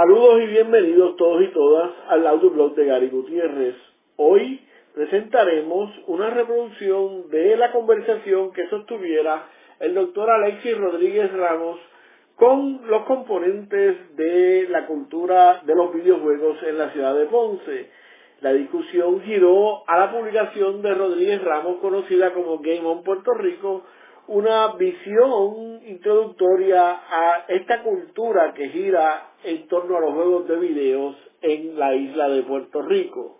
Saludos y bienvenidos todos y todas al audioblog de Gary Gutiérrez. Hoy presentaremos una reproducción de la conversación que sostuviera el doctor Alexis Rodríguez Ramos con los componentes de la cultura de los videojuegos en la ciudad de Ponce. La discusión giró a la publicación de Rodríguez Ramos conocida como Game On Puerto Rico, una visión introductoria a esta cultura que gira en torno a los juegos de videos en la isla de Puerto Rico.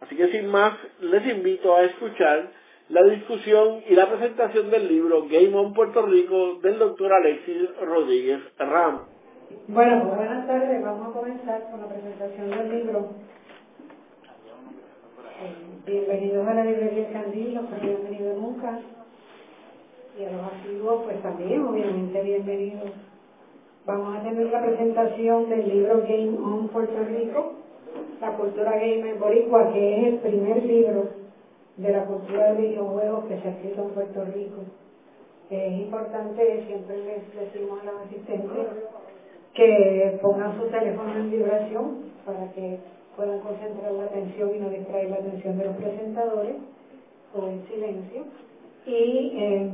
Así que sin más, les invito a escuchar la discusión y la presentación del libro Game On Puerto Rico del doctor Alexis Rodríguez Ramos. Bueno, pues buenas tardes. Vamos a comenzar con la presentación del libro. Eh, bienvenidos a la librería Candil, los que han venido nunca y a los antiguos pues también obviamente bienvenidos. Vamos a tener la presentación del libro Game On Puerto Rico, la cultura gamer boricua, que es el primer libro de la cultura de videojuegos que se ha escrito en Puerto Rico. Es importante, siempre les decimos a los asistentes, que pongan su teléfono en vibración para que puedan concentrar la atención y no distraer la atención de los presentadores o en silencio. Y eh,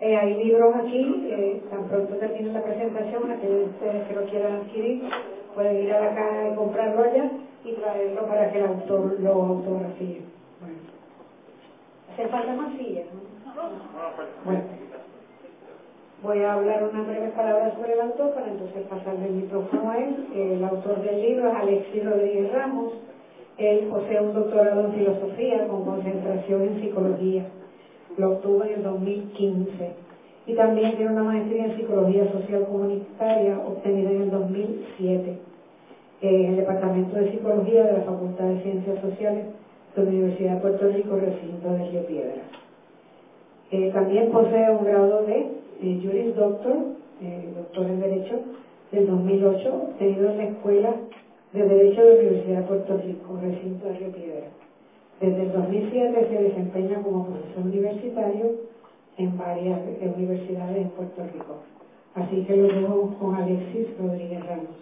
eh, hay libros aquí, eh, tan pronto termine la presentación, aquellos ustedes que lo quieran adquirir, pueden ir a la caja y comprarlo allá y traerlo para que el autor lo autografíe. Bueno. ¿Hace falta más sillas? Bueno. Voy a hablar unas breves palabras sobre el autor para entonces pasarle el micrófono a él. El autor del libro es Alexis Rodríguez Ramos. Él posee un doctorado en filosofía con concentración en psicología. Lo obtuvo en el 2015. Y también tiene una maestría en psicología social comunitaria obtenida en el 2007 en el Departamento de Psicología de la Facultad de Ciencias Sociales de la Universidad de Puerto Rico, recinto de Río Piedra. Eh, también posee un grado de eh, Juris Doctor, eh, doctor en Derecho, del 2008, obtenido en la Escuela de Derecho de la Universidad de Puerto Rico, recinto de Río Piedra. Desde el 2007 se desempeña como profesor universitario en varias universidades en Puerto Rico. Así que lo dejo con Alexis Rodríguez Ramos.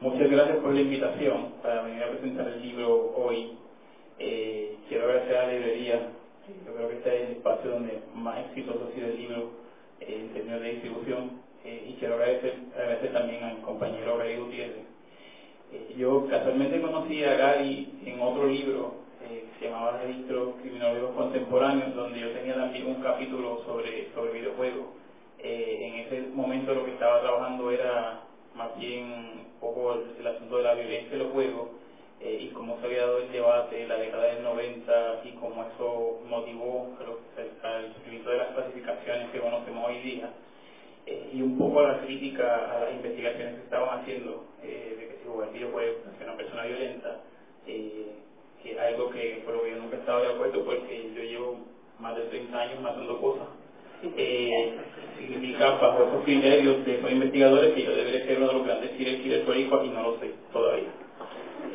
Muchas gracias por la invitación para venir a presentar el libro hoy. Eh, quiero agradecer a la librería. Yo creo que este es el espacio donde más exitoso ha sido el libro en términos de distribución. Eh, y quiero agradecer, agradecer también al compañero Gary Gutiérrez. Eh, yo casualmente conocí a Gary en otro libro eh, que se llamaba Registro Criminológicos Contemporáneos, donde yo tenía también un capítulo sobre, sobre videojuegos. en ese momento lo que estaba trabajando era más bien un poco el, asunto de la violencia en los juegos eh, y cómo se había dado el debate en la década del 90 y cómo eso motivó el surgimiento de las clasificaciones que conocemos hoy día eh, y un poco la crítica a las investigaciones que estaban haciendo eh, de que si jugar videojuegos hacia una persona violenta que algo que por lo que yo nunca he estado de acuerdo porque yo llevo más de 30 años matando cosas eh, significa bajo esos criterios de esos investigadores que yo debería ser uno de los grandes serial killers y no lo sé todavía.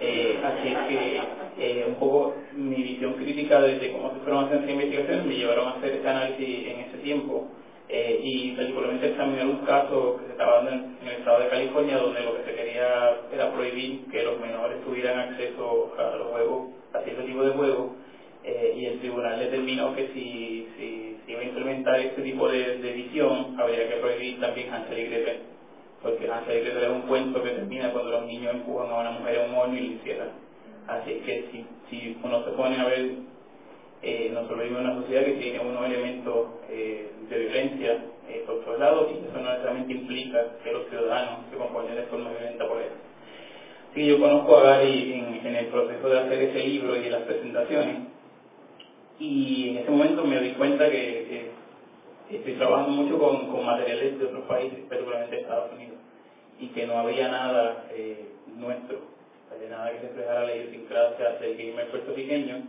Eh, así es que eh, un poco mi visión crítica de, cómo se fueron esas investigaciones me llevaron a hacer este análisis en ese tiempo. Eh, y particularmente examinar un caso que se estaba dando en, el estado de California donde lo que se quería era prohibir que los menores tuvieran acceso a los juegos, a cierto tipo de juegos. Eh, y el tribunal determinó que si, si, si iba a implementar este tipo de, de edición, habría que prohibir también Hansel y Gretel, porque y Gretel es un cuento que termina cuando los niños empujan a una mujer en un horno y lo hicieran. Así que si, si uno se pone a ver, eh, nosotros vivimos en una sociedad que tiene unos elementos eh, de violencia eh, por todos lados y eso no necesariamente implica que los ciudadanos se comporten de forma violenta por eso. Sí, yo conozco a Gary en, el proceso de hacer ese libro y de las presentaciones y en ese momento me di cuenta que, estoy trabajando mucho con, con, materiales de otros países, particularmente Estados Unidos, y que no había nada eh, nuestro, había nada que reflejara la idiosincrasia del gamer puertorriqueño.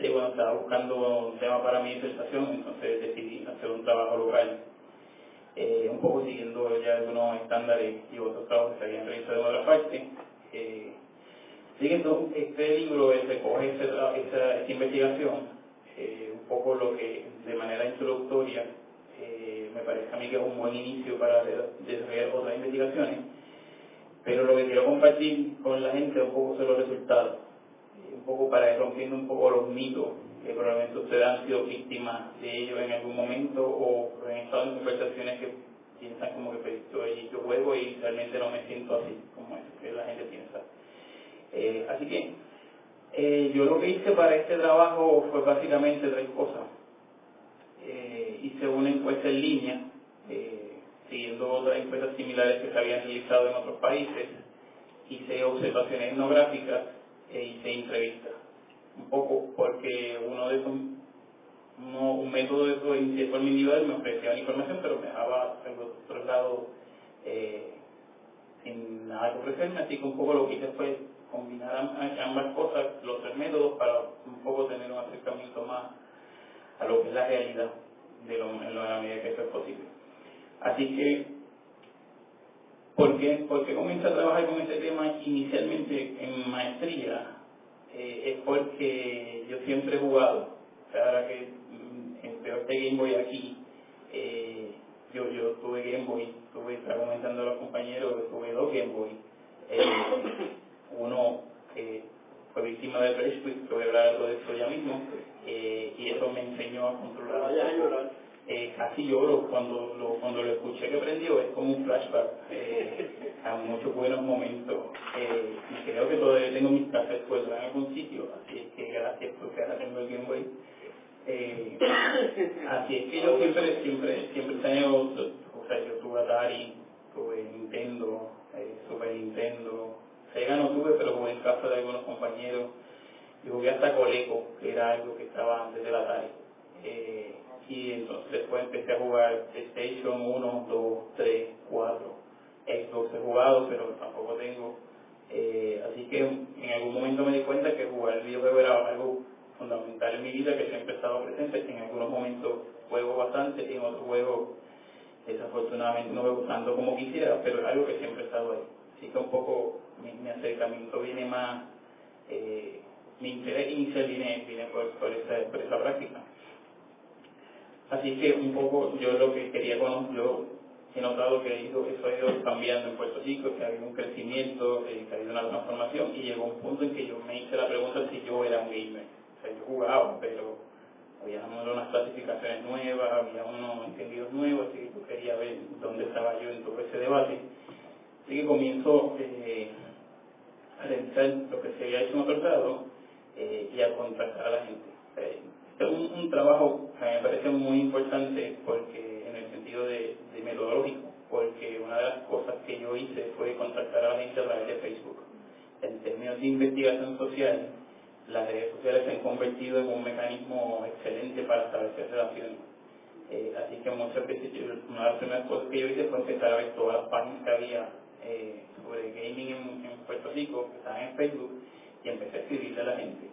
Y bueno, estaba buscando un tema para mi disertación, entonces decidí hacer un trabajo local, eh, un poco siguiendo ya algunos estándares y otros trabajos que se habían realizado en otra parte. Eh, este libro recoge esa, esa, investigación, eh, un poco lo que de manera introductoria eh, me parece a mí que es un buen inicio para desarrollar otras pero lo que quiero compartir con la gente un poco son los resultados, eh, un poco para ir rompiendo un poco los mitos que probablemente ustedes han sido víctimas de ellos en algún momento o han estado en conversaciones que piensan como que pues, yo, juego y realmente no me siento así como es que la gente piensa. Eh, así que eh, yo lo que hice para este trabajo fue básicamente tres cosas. Eh, hice una encuesta en línea, siguiendo otras encuestas similares que se habían realizado en otros países, hice observaciones etnográficas e hice entrevistas. Un poco porque uno de esos un método de eso por mi individual me ofrecía una información pero me dejaba otro lado sin nada que ofrecerme así que un poco lo que hice fue combinar ambas cosas, los tres métodos, para un poco tener un acercamiento más a lo que es la realidad de lo, en la medida que eso es posible. Así que, ¿por qué, ¿por qué comencé a trabajar con este tema inicialmente en maestría? Eh, es porque yo siempre he jugado, ahora que mm, empezó este Game Boy aquí, eh, yo, yo tuve Game Boy, tuve, estaba comentando a los compañeros, tuve dos Game Boy. Eh, uno que fue víctima de Rage que voy a hablar de eso ya mismo, y eso me enseñó a controlar. Eh, casi lloro cuando lo, cuando lo escuché que prendió, es como un flashback eh, a muchos buenos momentos. Eh, y creo que todavía tengo mis cassettes en algún sitio, así es que gracias porque ahora tengo el Game Boy. Eh, así es que yo siempre, siempre, siempre he tenido, o sea, yo tuve Atari, tuve Nintendo, Super Nintendo, Sega no tuve, pero jugué en casa de algunos compañeros. Y jugué hasta Coleco, que era algo que estaba antes de la Atari. Y entonces después empecé a jugar PlayStation 1, 2, 3, 4. Xbox he jugado, pero tampoco tengo. Eh, así que en algún momento me di cuenta que jugar el videojuego era algo fundamental en mi vida, que siempre estaba presente. En algunos momentos juego bastante, en otros juegos desafortunadamente no juego tanto como quisiera, pero es algo que siempre he estado ahí. Así que un poco mi, acercamiento viene más, eh, mi interés inicial viene, viene por, por, esa, por esa práctica. Así que un poco yo lo que quería conocer, yo he notado que eso ha ido cambiando en Puerto Rico, que ha habido un crecimiento, que ha habido una transformación y llegó un punto en que yo me hice la pregunta si yo era un gamer. O sea, yo jugaba, pero había unas clasificaciones nuevas, había unos entendidos nuevos, así que yo quería ver dónde estaba yo en todo ese debate. Así que comienzo eh, a revisar lo que se había hecho en otro lado eh, y a contactar a la gente. Es un, trabajo que me parece muy importante porque en el sentido de, metodológico, porque una de las cosas que yo hice fue contactar a la gente a través de Facebook. En términos de investigación social, las redes sociales se han convertido en un mecanismo excelente para establecer relaciones. Eh, así que muchas veces una de las primeras cosas que yo hice fue empezar a ver todas las páginas que había eh, sobre gaming en, Puerto Rico, que estaban en Facebook, y empecé a escribirle a la gente.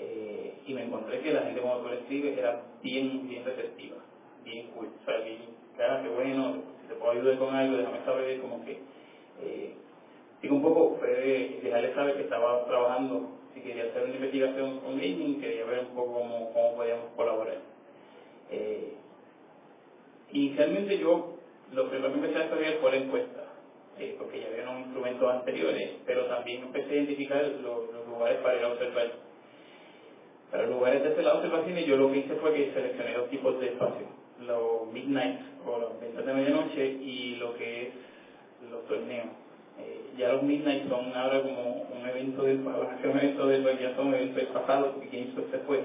Eh, y me encontré que la gente cuando tú le escribes era bien, bien receptiva, bien cool, o sea, bien, claro, que bueno, si te puedo ayudar con algo, déjame saber, como que, eh, digo un poco, fue dejarle saber que estaba trabajando, si quería hacer una investigación con gaming, quería ver un poco cómo, cómo podíamos colaborar. Eh, inicialmente yo, lo primero que empecé a hacer fue la encuesta porque ya había unos instrumentos anteriores, pero también empecé a identificar los, lugares para ir a observar. Para los lugares de este lado observaciones, yo lo que hice fue que seleccioné dos tipos de espacios, los midnight o las ventas de medianoche y lo que es los torneos. Eh, ya los midnight son ahora como un evento del un evento del ya son eventos del pasado, porque GameStop se fue,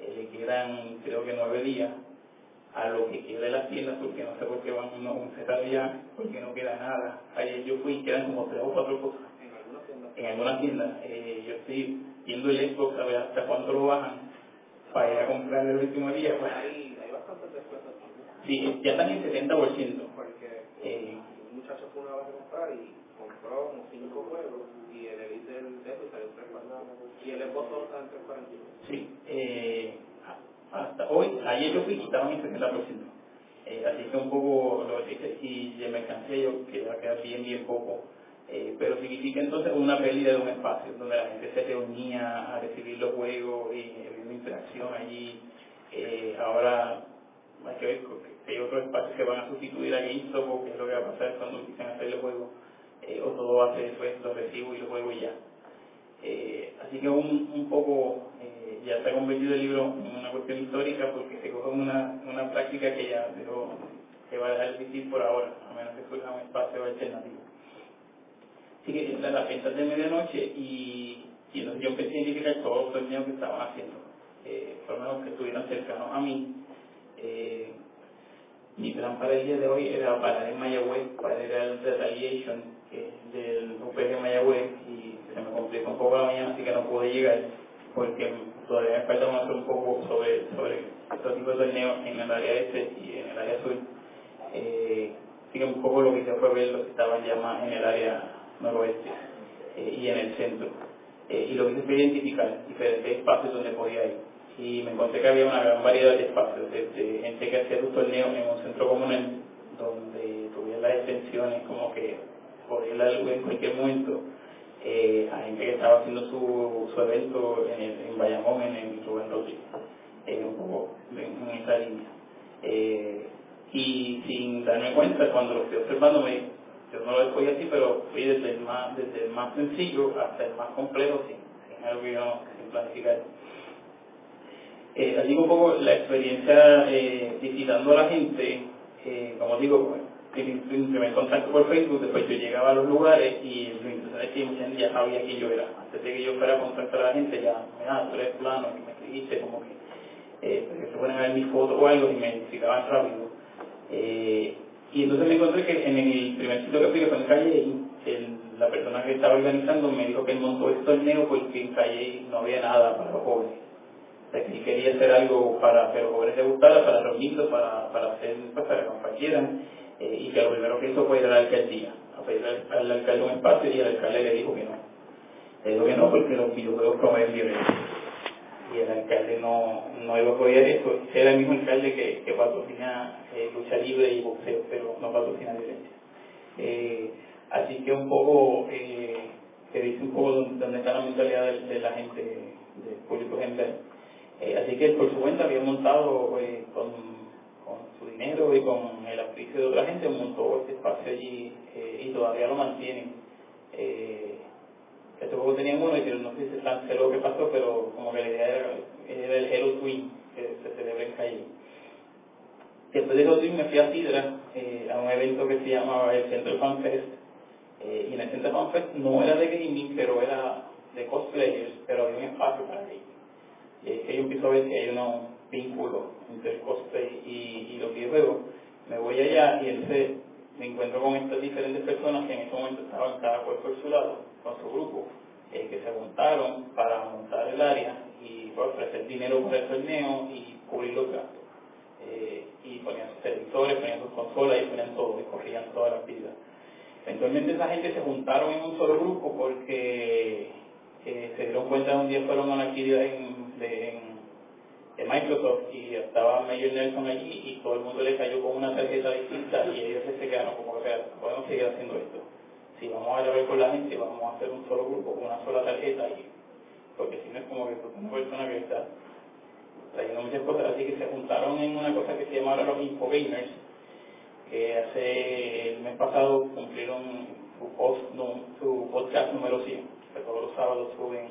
eh, le quedan creo que nueve días a lo que queda de las tiendas, porque no sé por qué van a un ya, porque no queda nada. Ayer yo fui y quedan como tres o cuatro cosas. En algunas tiendas. Eh, yo estoy viendo el Xbox a ver hasta cuánto lo bajan para ir a comprar el último día. Pues. Hay, hay bastantes descuentos. Sí, ya están en 70%. Porque eh, un muchacho fue una vez a comprar y compró como cinco juegos y el Elite del Xbox salió en 340. Y el Xbox solo está en 341. Sí. Eh, hasta hoy, ayer yo fui y estaban en 60%. Eh, así que un poco lo que y de mercancía yo que va a quedar bien, bien poco. Eh, pero significa entonces una pérdida de un espacio donde la gente se reunía a recibir los juegos y había una interacción allí. Eh, ahora hay que ver que hay otros espacios que van a sustituir a GameStop o qué es lo que va a pasar cuando empiecen a hacer los juegos o todo va a ser después los recibo y los juegos ya. así que un, un poco ya se ha convertido el libro en una cuestión histórica porque se coge una, una práctica que ya pero se va a dejar difícil por ahora, a menos que surja un espacio alternativo. Así que las la de medianoche y, yo empecé a identificar todos los torneos que estaban haciendo, eh, los que estuvieran cercanos a mí. Eh, mi plan para el día de hoy era parar en Mayagüez, para ir al Retaliation, es del UPG Mayagüez, y se me complicó un poco la mañana, así que no pude llegar, porque todavía me falta conocer un poco sobre, sobre este tipo de torneos en el área este y en el área sur. Eh, así que un poco lo que hice fue ver lo que estaban ya más en el área noroeste eh, y en el centro. Eh, y lo que hice fue identificar diferentes espacios donde podía ir. Y me encontré que había una gran variedad de espacios, desde gente que hacía sus torneos en un centro comunal, donde tuviera las extensiones como que podía ir a en cualquier momento, eh, a gente que estaba haciendo su, su evento en, el, en Bayamón, en el Rubén Rodríguez, eh, un poco en, en esa línea. Eh, y sin darme cuenta, cuando lo estoy observando, me, yo no lo escogí así, pero fui desde el más, desde el más sencillo hasta el más complejo, sin, sin algo sin planificar. Eh, así un poco la experiencia eh, visitando a la gente, eh, como digo, pues, en primer contacto por Facebook, después yo llegaba a los lugares y lo interesante es que ya sabía quién yo era. Antes de que yo fuera a contactar a la gente, ya, mira, tú eres plano, que me escribiste, como que, eh, se ponen a ver mis fotos o algo y me identificaban rápido. Y entonces me encontré que en el primer sitio que fui, que fue en Calle, el, la persona que estaba organizando me dijo que él montó este torneo porque en Calle no había nada para los jóvenes. O sea, que quería hacer algo para que los jóvenes les gustara, para reunirlos, para, para hacer, pues, para que compartieran eh, y que lo primero que hizo fue ir a la alcaldía, a pedirle al, alcalde un espacio y el alcalde le dijo que no. Le dijo que no porque los videojuegos promueven violencia. Y el alcalde no, no iba a apoyar eso. Era el mismo alcalde que, que patrocina eh, lucha libre y boxeo, pero no patrocina violencia. Eh, así que un poco, eh, dice un poco dónde está la mentalidad de, la gente, del público general. Eh, así que por su cuenta había montado eh, con su dinero y con el auspicio de otra gente montó este espacio allí eh, y todavía lo mantienen. Hace poco tenían uno y no sé si se canceló qué pasó, pero como que la idea era, el Hero Twin que se celebra en calle. Después de Hero Twin me fui a Sidra eh, a un evento que se llamaba el Centro Fan Fest eh, y en el Centro Fan Fest no era de gaming, pero era de cosplayers, pero había un espacio para gaming. Y es que yo empiezo a ver que hay unos vínculo entre el cosplay y, y los videojuegos, me voy allá y entonces me encuentro con estas diferentes personas que en ese momento estaban cada cual por su lado, con su grupo, eh, que se juntaron para montar el área y pues, ofrecer dinero para el torneo y cubrir los gastos. Eh, y ponían sus televisores, ponían sus consolas y ponían todo, y corrían toda la actividad. Eventualmente esa gente se juntaron en un solo grupo porque eh, se dieron cuenta un día fueron a una actividad en, de, en de Microsoft y estaba Mayor Nelson allí y todo el mundo le cayó con una tarjeta distinta y ellos se quedaron como que podemos seguir haciendo esto. Si vamos a ver con la gente, vamos a hacer un solo grupo con una sola tarjeta y porque si no es como que una persona que está trayendo muchas cosas, así que se juntaron en una cosa que se llamaba los Infogamers, que hace el mes pasado cumplieron su, podcast número 100, que todos los sábados suben,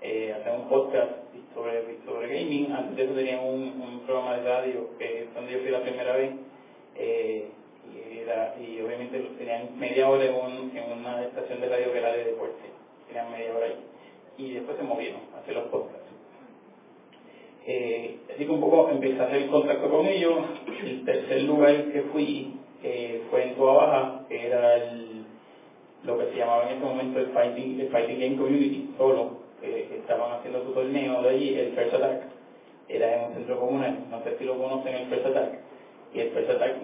eh, un podcast sobre, sobre gaming. Antes de eso tenían un, programa de radio que donde yo fui la primera vez. Eh, y, era, y obviamente tenían media hora en, un, en una estación de radio que era de deporte. Tenían media hora ahí. Y después se movieron a hacer los podcasts. Eh, así que un poco empecé a hacer contacto con ellos. El tercer lugar que fui eh, fue en Toa Baja, era el, lo que se llamaba en ese momento el Fighting, el Fighting Game Community, solo estaban haciendo su torneo de allí, el First Attack, era en un centro comunal, no sé si lo conocen el First Attack, y el First Attack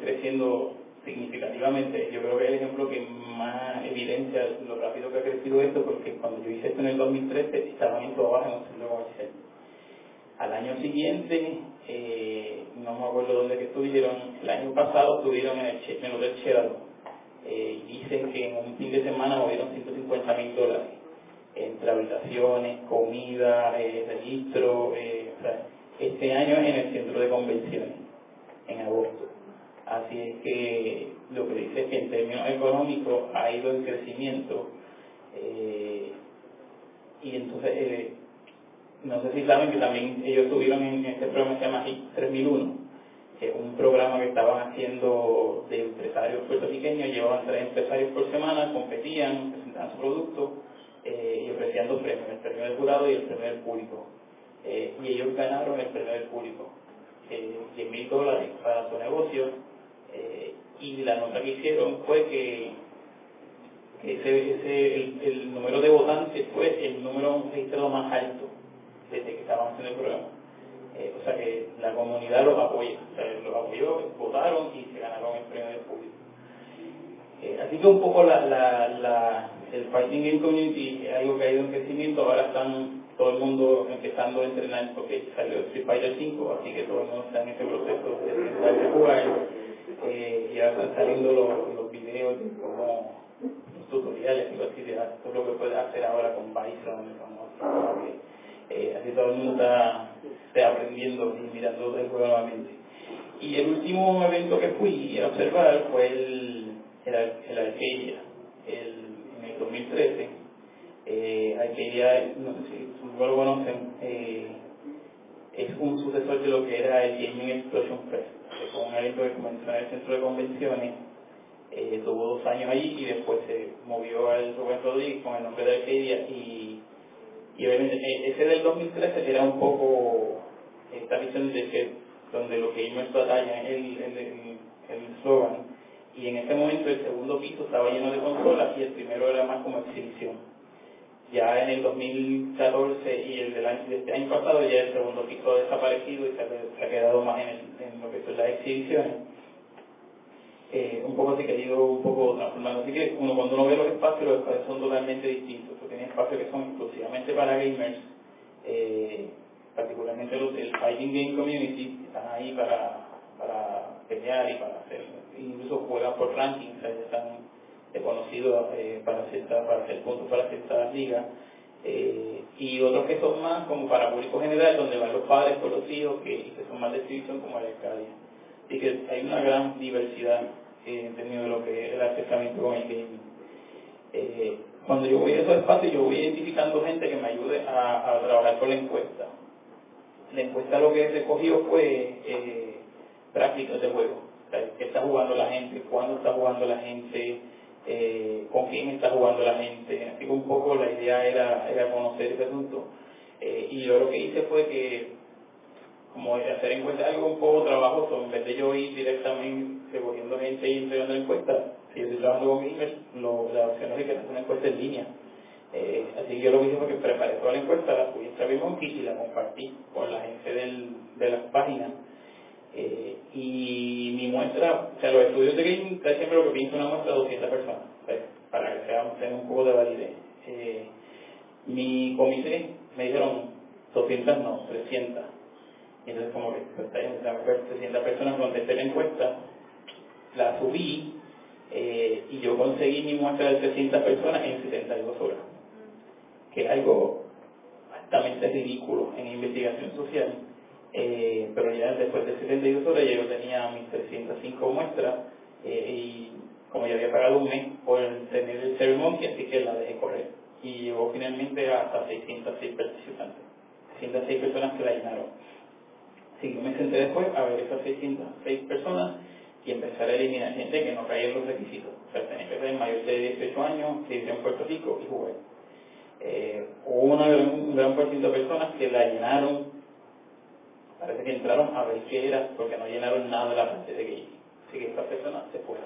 creciendo significativamente. Yo creo que el ejemplo que más evidencia lo rápido que ha crecido esto, porque cuando yo hice esto en el 2013 estaban en todo abajo en un centro comercial. Al año siguiente, eh, no me acuerdo dónde que estuvieron, el año pasado estuvieron en el, en el Hotel eh, dicen que en un fin de semana movieron 150 mil dólares entre habitaciones, comida, eh, registro, eh, este año en el centro de convenciones, en agosto. Así es que lo que dice es que en términos económicos ha ido en crecimiento eh, y entonces eh, no sé si saben que también ellos tuvieron en este programa que se llama HIT 3001 que es un programa que estaban haciendo de empresarios puertorriqueños, llevaban tres empresarios por semana, competían, presentaban su producto eh, y ofrecían dos premios, el premio del jurado y el premio del público. Y ellos ganaron el premio del público, eh, 10 mil dólares para su negocio, eh, y la nota que hicieron fue que, ese, ese el, número de votantes fue el número registrado más alto desde que estaban haciendo el programa. Eh, o sea que la comunidad los apoya, los apoyó, votaron y se ganaron el premio del público. Eh, así que un poco la, el Fighting Game Community es algo que ha ido en crecimiento, ahora están todo el mundo empezando a entrenar porque salió Street Fighter 5, así que todo el mundo está en ese proceso de empezar a jugar. Eh, ya están saliendo los, los videos como los tutoriales, y así, de es lo que puedes hacer ahora con Bison, con eh, así todo el mundo está, aprendiendo y mirando el juego nuevamente. Y el último evento que fui a observar fue el, el, el Arcadia, el, en el 2013. Eh, Arcadia, no sé si no lo conocen, eh, es un sucesor de lo que era el Gaming Explosion Fest, fue un evento que comenzó en el centro de convenciones, eh, tuvo dos años allí y después se movió al Rubén Rodríguez con el nombre de Arcadia y y obviamente eh, ese del 2013 era un poco esta visión de que donde lo que batallan es el el slogan y en ese momento el segundo piso estaba lleno de consolas y el primero era más como exhibición ya en el 2014 y el del año, de este año pasado ya el segundo piso ha desaparecido y se ha, quedado más en, en, lo que son las exhibiciones. Eh, un poco que ha ido un poco transformando. Así que uno cuando uno ve los espacios los espacios son totalmente distintos tiene espacios que son exclusivamente para gamers, eh, particularmente los del Fighting Game Community, están ahí para, para pelear y para hacer, incluso juegan por ranking, o sea, están reconocidos eh, para, hacer, para hacer puntos para ciertas ligas. Eh, y otros que son más como para público general, donde van los padres con los hijos, que, que son más de distribución como el Arcadia. Así que hay una gran diversidad eh, en términos de lo que es el acercamiento con el gaming. Eh, cuando yo voy a esos espacios, yo voy identificando gente que me ayude a, trabajar con la encuesta. La encuesta lo que recogió fue eh, prácticas de juego. O ¿Qué está jugando la gente? ¿Cuándo está jugando la gente? Eh, ¿Con quién está jugando la gente? Así que un poco la idea era, era conocer ese asunto. Eh, y yo lo que hice fue que, como hacer encuesta algo un poco trabajoso, en vez de yo ir directamente recogiendo gente y entregando la encuesta, si yo estoy trabajando con lo, la opción es que hacer una encuesta en línea. Eh, así que yo lo que hice fue que preparé toda la encuesta, la subí en SurveyMonkey y la compartí con la gente de las páginas. Eh, y mi muestra, o sea, los estudios de gaming, casi siempre lo que pienso una muestra de 200 personas, pues, para que sea, tenga un poco de validez. Eh, mi comité me dijeron 200 no, 300. Y entonces como que pues, 300 personas contesté la encuesta, la subí eh, y yo conseguí mi muestra de 300 personas en 72 horas, que es algo bastante ridículo en investigación social, eh, pero ya después de 72 horas ya yo tenía mis 305 muestras eh, y como ya había pagado un mes por tener el SurveyMonkey, así que la dejé correr y llegó finalmente hasta 606 participantes, 606 personas que la llenaron. Así que me senté después a ver esas 606 personas y empezar a eliminar gente que no caía en los requisitos. O sea, tenía que ser mayor de 18 años, vivir en Puerto Rico y jugar. Eh, hubo un gran por ciento de personas que la llenaron, parece que entraron a ver qué era, porque no llenaron nada de la parte de gay. Así que estas personas se fueron.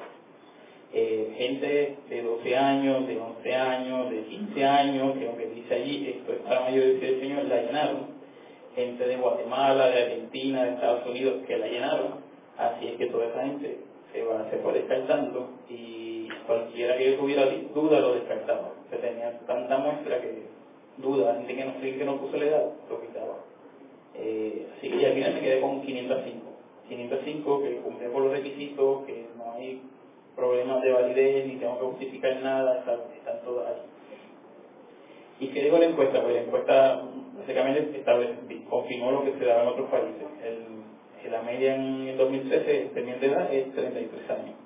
Eh, gente de 12 años, de 11 años, de 15 años, que aunque dice allí, esto es para mayores de 18 años, la llenaron. Gente de Guatemala, de Argentina, de Estados Unidos, que la llenaron Así es que toda esa gente se va, se fue descartando y cualquiera que tuviera duda lo descartaba. Se tenía tanta muestra que duda, gente que que no puso la edad, lo quitaba. Eh, así que al final me quedé con 505. 505 que cumple con los requisitos, que no hay problemas de validez, ni tengo que justificar nada, están, están todas ahí. ¿Y qué dijo la encuesta? Pues la encuesta básicamente confirmó lo que se daba en otros países. El, la media en el 2013 de edad es 33 años.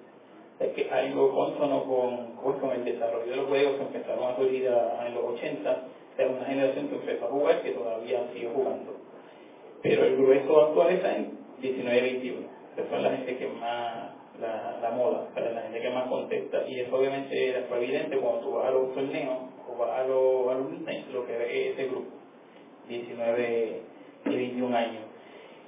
Es que algo consono con, con el desarrollo de los juegos que empezaron a surgir en los 80, es una generación que empezó a jugar que todavía sigue jugando. Pero el grueso actual está en 19-21. Esa son la gente que más, la, la moda, para la gente que más contesta. Y eso obviamente fue evidente cuando tú vas a los torneos o vas a los, a lo que ve ese grupo, 19 y 21 años.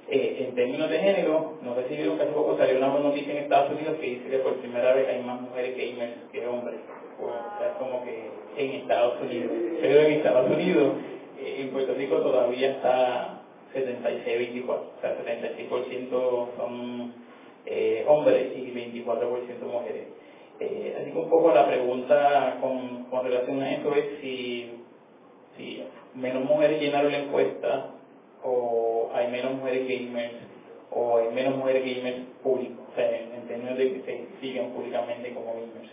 Eh, en términos de género, no sé si que hace poco salió una noticia en Estados Unidos que dice que por primera vez hay más mujeres gamers que hombres. O sea, como que en Estados Unidos. Pero en Estados Unidos, eh, en Puerto Rico todavía está 76-24. O sea, 76% son eh, hombres y 24% mujeres. Eh, así que un poco la pregunta con, con relación a eso es si, si menos mujeres llenaron la encuesta o hay menos mujeres gamers o hay menos mujeres gamers públicos, o sea, en, términos de que se sigan públicamente como gamers.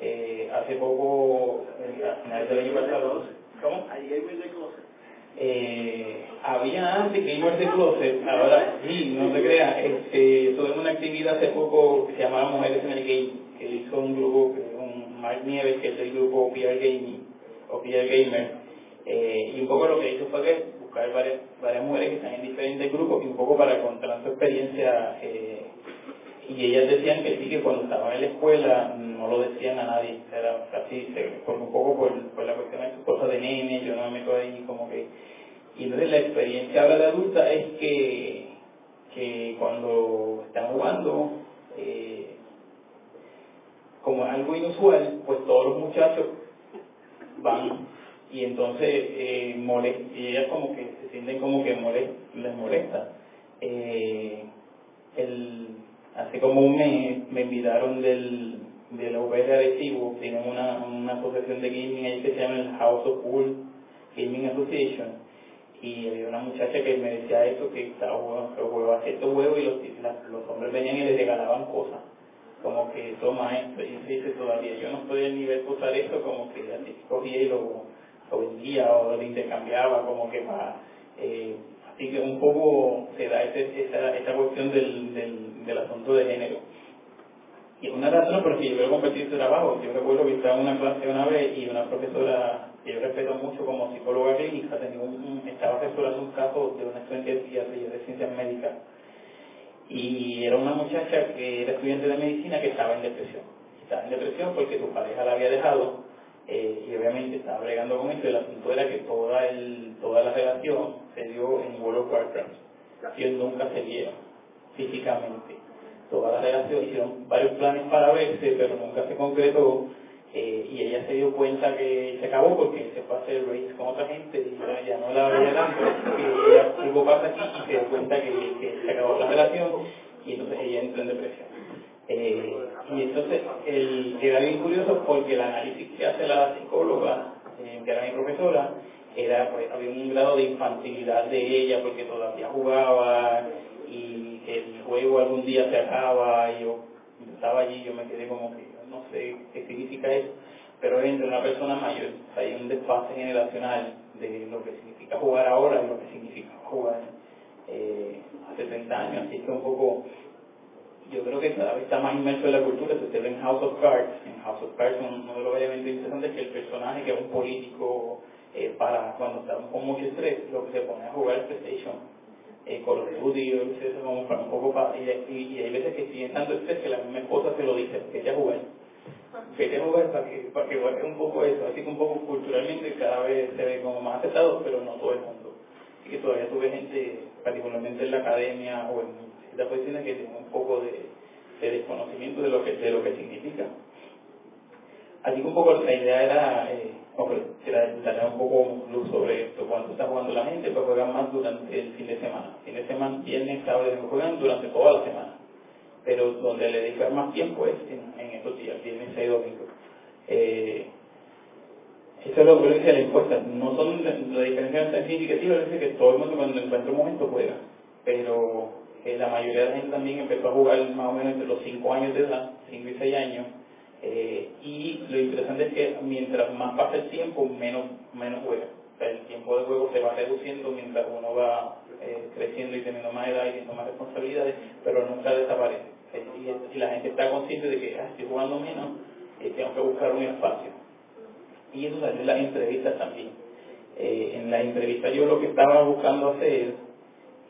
Eh, hace poco, a finales del año pasado, ¿cómo? ¿Hay gamers de closet? Eh, había antes gamers de closet, ahora sí, no se crea, este, tuve una actividad hace poco que se llamaba Mujeres en el Game, que hizo un grupo, un Mark Nieves, que es del grupo PR Gaming, o PR Gamer, eh, y un poco lo que hizo fue que buscar varias, varias mujeres que están en diferentes grupos y un poco para contar su experiencia. Eh, y ellas decían que sí, que cuando estaban en la escuela no lo decían a nadie, era casi, por un poco por, por la cuestión de cosas de nene, yo no me meto ahí como que... Y entonces la experiencia ahora de adulta es que, que cuando están jugando, eh, como es algo inusual, pues todos los muchachos van y entonces eh, y ellas como que se sienten como que les molesta. Eh, el, hace como un mes me invitaron del, de la Adhesivo, tienen una, una asociación de gaming ahí que se llama el House of Pool Gaming Association. Y había una muchacha que me decía eso, que estaba jugando a ciertos huevos y los, los hombres venían y les regalaban cosas. Como que toma esto y dice todavía yo no estoy en nivel de usar esto como que así cogía y lo lo vendía o lo intercambiaba como que para... Eh, así que un poco se da ese, esa, esa cuestión del, del, del asunto de género. Y una razón por que yo quiero compartir este trabajo. Yo recuerdo que estaba en una clase una vez y una profesora que yo respeto mucho como psicóloga clínica tenía un, estaba asesorando un caso de una estudiante de psiquiatría de ciencias médicas. Y era una muchacha que era estudiante de medicina que estaba en depresión. Estaba en depresión porque su pareja la había dejado eh, y obviamente estaba bregando con eso. El asunto era que toda, el, toda la relación se dio en World of Warcraft. Ellos nunca se vieron físicamente. Toda la relación hicieron varios planes para verse, pero nunca se concretó. Eh, y ella se dio cuenta que se acabó porque se fue a hacer race con otra gente y ya, no la veía tanto. Que ella algo pasa aquí y se dio cuenta que, que se acabó la relación y entonces ella entró en depresión. Eh, y entonces el, era bien curioso porque el análisis que hace la psicóloga, eh, que era mi profesora, era pues, había un grado de infantilidad de ella porque todavía jugaba y el juego algún día se acaba y yo estaba allí yo me quedé como que no sé qué significa eso pero entre una persona mayor hay un desfase generacional de lo que significa jugar ahora y lo que significa jugar eh, hace 30 años así que un poco yo creo que cada vez está más inmerso en la cultura. Usted ve en House of Cards, en House of Cards uno de los elementos interesantes es que el personaje, que es un político, eh, para cuando estamos con mucho estrés, lo que se pone a jugar PlayStation. Eh, Call of Duty, eso como un poco para, y, y, hay veces que tiene tanto estrés que la misma esposa se lo dice, que a jugar. Vete a jugar para que, para que un poco eso, así que un poco culturalmente cada vez se ve como más aceptado, pero no todo el mundo. Así que todavía tuve gente, particularmente en la academia o en la cuestión es que tiene un poco de, desconocimiento de lo que significa. Así que un poco la idea era, eh, era dar un poco luz sobre esto. Cuando está jugando la gente, pues juegan más durante el fin de semana. Fin de semana, viernes, sábado, juegan durante toda la semana. Pero donde le dedican más tiempo es en, estos días, viernes, sábado, domingo. Eh, eso es lo que dice la encuesta. No son, la diferencia tan significativa, es que todo el mundo cuando encuentra un momento juega. Pero Eh, la mayoría de la gente también empezó a jugar más o menos entre los 5 años de edad, 5 y 6 años. Eh, y lo interesante es que mientras más pasa el tiempo, menos, menos juega. el tiempo de juego se va reduciendo mientras uno va eh, creciendo y teniendo más edad y teniendo más responsabilidades, pero nunca desaparece. Y, la gente está consciente de que ah, estoy jugando menos, tengo que buscar un espacio. Y eso salió en las entrevistas también. en la entrevista yo lo que estaba buscando hacer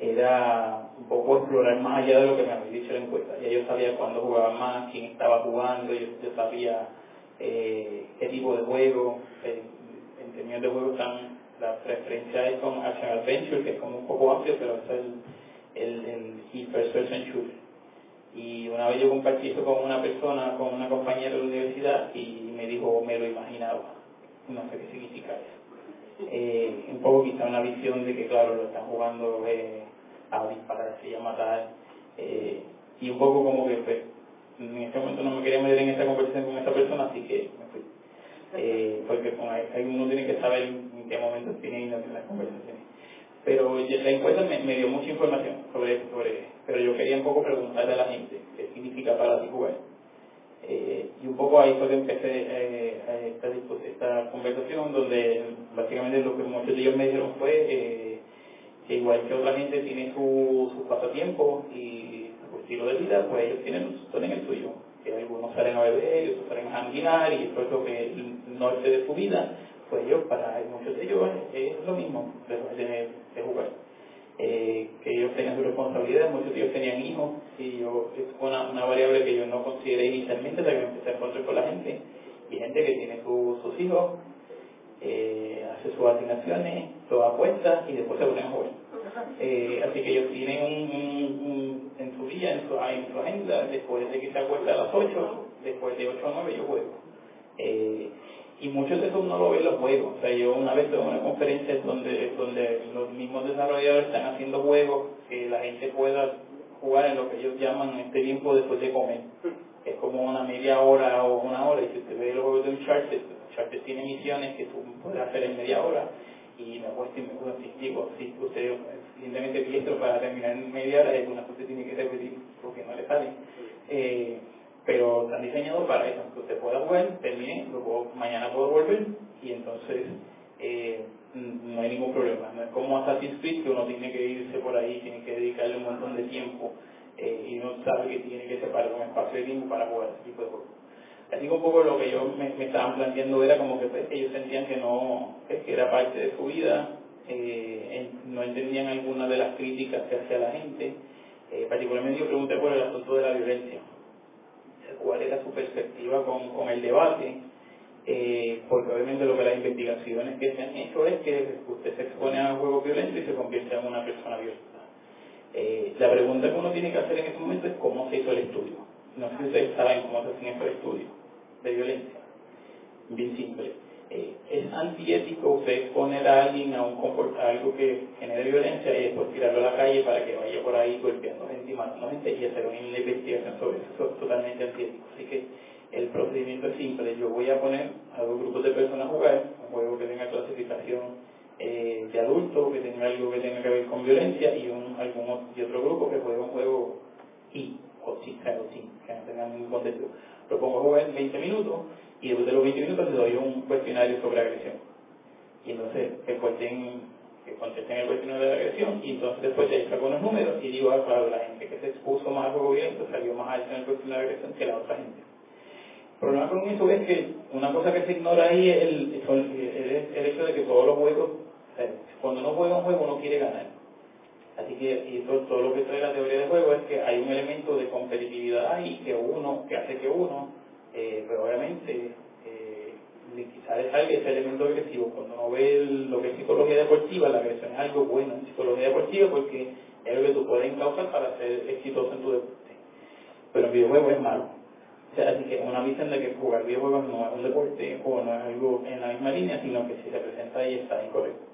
era un poco explorar más allá de lo que me había dicho la encuesta. Ya yo sabía cuándo jugaba más, quién estaba jugando, yo, sabía eh, qué tipo de juego. en términos de juego están, la preferencia es con Action Adventure, que es como un poco amplio, pero es el, el, el First Person Shooter. Y una vez yo compartí eso con una persona, con una compañera de la universidad, y me dijo, me lo imaginaba. No sé qué significa eso. Eh, un poco quizá una visión de que, claro, lo están jugando eh, a dispararse y a matar. Eh, y un poco como que pues, en este momento no me quería meter en esta conversación con esa persona, así que me fui. Eh, porque uno tiene que saber en qué momento tiene las conversaciones. Pero la encuesta me, dio mucha información sobre, sobre pero yo quería un poco preguntarle a la gente qué significa para ti jugar. Eh, y un poco ahí fue que empecé eh, esta, esta conversación donde básicamente lo que muchos de ellos me dijeron fue eh, que igual que otra gente tiene sus su pasatiempos y su estilo de vida, pues ellos tienen, tienen el suyo. Que algunos salen a beber, otros salen a janguear y es lo que el norte de su vida, pues ellos, para muchos de ellos es, lo mismo de, de, jugar. Eh, que ellos tenían su responsabilidad, muchos de ellos tenían hijos, y yo, es una, una variable que yo no consideré inicialmente hasta que me empecé a encontrar con la gente, y gente que tiene sus hijos, eh, hace sus asignaciones, lo apuesta y después se ponen a jugar. Eh, así que ellos tienen un, en su día, en su, en su, agenda, después de que se acuesta a las 8, después de 8 a 9 yo juego. Eh, y muchos de esos no lo ven los juegos. O sea, yo una vez tuve una conferencia donde, donde los mismos desarrolladores están haciendo juegos que la gente pueda jugar en lo que ellos llaman este tiempo después de comer. Es como una media hora o una hora. Y si usted ve los juegos de Uncharted, Tiene misiones que tú puedes hacer en media hora y me cuesta y me gusta si usted es suficientemente diestro para terminar en media hora, algunas cosas tiene que repetir porque no le sale. Eh, pero están diseñados para eso, que usted pueda jugar, termine, luego mañana puedo volver y entonces eh, no hay ningún problema. No es como Assassin's Creed que uno tiene que irse por ahí, tiene que dedicarle un montón de tiempo eh, y uno sabe que tiene que separar un espacio de tiempo para jugar ese tipo de juegos. Así que un poco lo que yo me, me estaban planteando era como que pues, ellos sentían que no, que era parte de su vida, eh, no entendían alguna de las críticas que hacía la gente. Eh, particularmente yo pregunté por el asunto de la violencia, cuál era su perspectiva con, con el debate, eh, porque obviamente lo que las investigaciones que se han hecho es que usted se expone a un juego violento y se convierte en una persona violenta. la pregunta que uno tiene que hacer en este momento es cómo se hizo el estudio. No sé si ustedes saben cómo se hacen estos estudios de violencia. Bien simple. Eh, es antiético usted exponer a alguien a, un algo que genere violencia y después tirarlo a la calle para que vaya por ahí golpeando gente y matando gente y hacer una investigación sobre eso. Eso es totalmente antiético. Así que el procedimiento es simple. Yo voy a poner a dos grupos de personas a jugar, un juego que tenga clasificación eh, de adulto, que tenga algo que tenga que ver con violencia y, un, algún, y otro grupo que juegue un juego I o sin, claro, sin, que no tenga ningún contenido lo pongo a jugar en 20 minutos y después de los 20 minutos les doy un cuestionario sobre agresión. Y entonces contesten, contesten el cuestionario de agresión y entonces después ya saco unos números y digo, ah, claro, la gente que se expuso más al juego violento salió más alto en el cuestionario de agresión que la otra gente. El problema con eso es que una cosa que se ignora ahí es el, el, hecho de que todos los juegos, cuando uno juega un juego uno quiere ganar. Así que y todo, todo, lo que trae la teoría de juego es que hay un elemento de competitividad ahí que uno, que hace que uno, eh, pero obviamente eh, quizás salga ese elemento agresivo. Cuando uno ve lo que es psicología deportiva, la agresión es algo bueno en psicología deportiva porque es lo que tú puedes encauzar para ser exitoso en tu deporte. Pero el videojuego es malo. O sea, así que una visión de que jugar videojuegos no es un deporte o no es algo en la misma línea, sino que si se presenta ahí está incorrecto.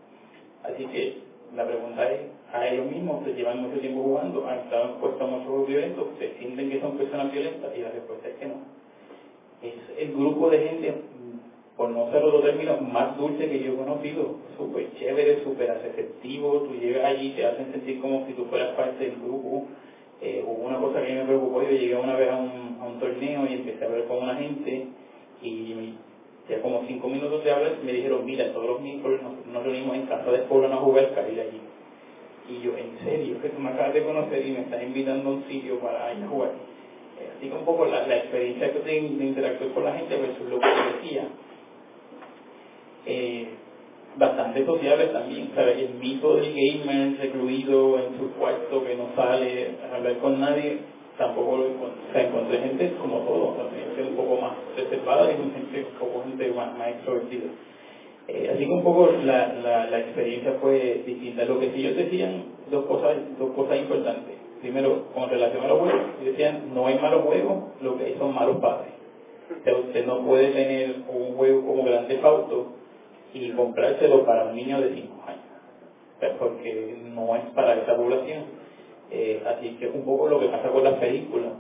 Así que la pregunta es, a ellos mismos se llevan mucho tiempo jugando, han estado expuestos a muchos violentos, se sienten que son personas violentas y la respuesta es que no. Es el grupo de gente, por no ser otro término, más dulce que yo he conocido, súper chévere, súper aceptivo, tú llegas allí, te hacen sentir como si tú fueras parte del grupo, Eh, hubo una cosa que me preocupó, yo llegué una vez a un, a un torneo y empecé a hablar con una gente y ya como cinco minutos de hablar me dijeron, mira, todos los miércoles nos, nos reunimos en casa de Pueblo a jugar carril allí. Y yo, en serio, que tú me acabas de conocer y me estás invitando a un sitio para ir a jugar. Eh, así que un poco la, la experiencia de, de interactuar con la gente versus lo que decía. Eh, bastante sociales también, ¿sabes? El mito del gamer recluido en su cuarto que no sale a hablar con nadie, tampoco lo encontré. O sea, encontré gente como todo, gente un poco más reservada y gente, poco gente más, más extrovertida. Eh, así que un poco la, la, experiencia fue distinta. Lo que sí ellos decían, dos cosas, dos cosas importantes. Primero, con relación a los juegos, decían, no hay malos juegos, lo que hay son malos padres. O sea, usted no puede tener un juego como Grande Auto y comprárselo para un niño de 5 años, porque no es para esa población. Eh, así que es un poco lo que pasa con las películas.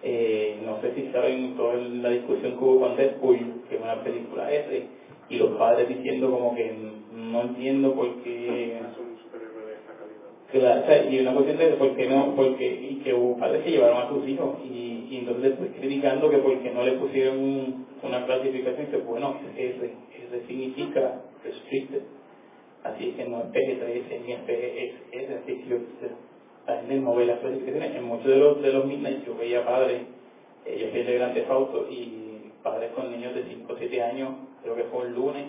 Eh, no sé si saben toda la discusión que hubo con Deadpool, que una película R, y los padres diciendo como que no entiendo por qué... Claro, y una cuestión de por qué no, porque, y que hubo padres que llevaron a sus hijos y, y entonces después criticando que porque no le pusieron un, una clasificación, que bueno, R, R significa restricted, así que no es PG-13 ni es PG-S, así que la gente no ve las clasificaciones, en muchos de los, de los midnight yo veía padres, eh, yo fui de Grande Fausto y padres con niños de 5 o 7 años, creo que fue el lunes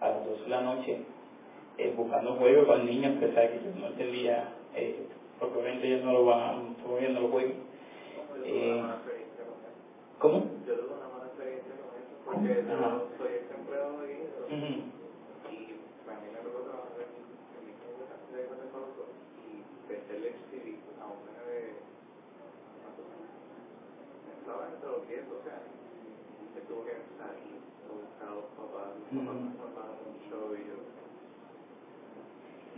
a las 12 de la noche, eh, buscando juegos con niños que sabe que yo no entendía, eh, porque obviamente ellos no lo van a, todavía no lo jueguen. Eh, ¿Cómo? Yo tuve una mala experiencia con eso, porque yo soy ex empleado de Guido, Ujú. y a mí me tocó trabajar en, en mi casa de Grande Fausto, y desde el City a un nene de, ¿cuántos años? Estaba entre los 10, 12 años, y tuvo que salir a buscar a los papás, los papás Ujú. me mandaron un show y yo,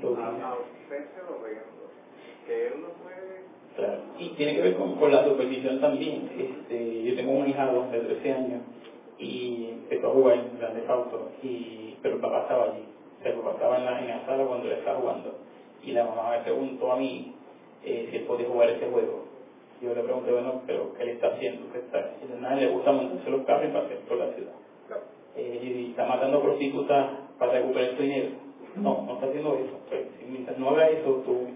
Lo a, vi. a usted se lo vendo, que él no puede Claro. Y tiene que ver con, con la supervisión también. Este, yo tengo un hijado de 13 años y empezó a jugar en Grande Auto, y, pero el papá estaba allí. O sea, el papá estaba en la, en la sala cuando él estaba jugando. Y la mamá me preguntó a mí eh, si él podía jugar ese juego. Yo le pregunté, bueno, pero ¿qué le está haciendo? ¿Qué está? Dice, nada, le gusta montarse los carros y pasear por la ciudad. Eh, y está matando prostitutas para recuperar su dinero. No, no está haciendo eso. Pues, si mientras no haga eso, tú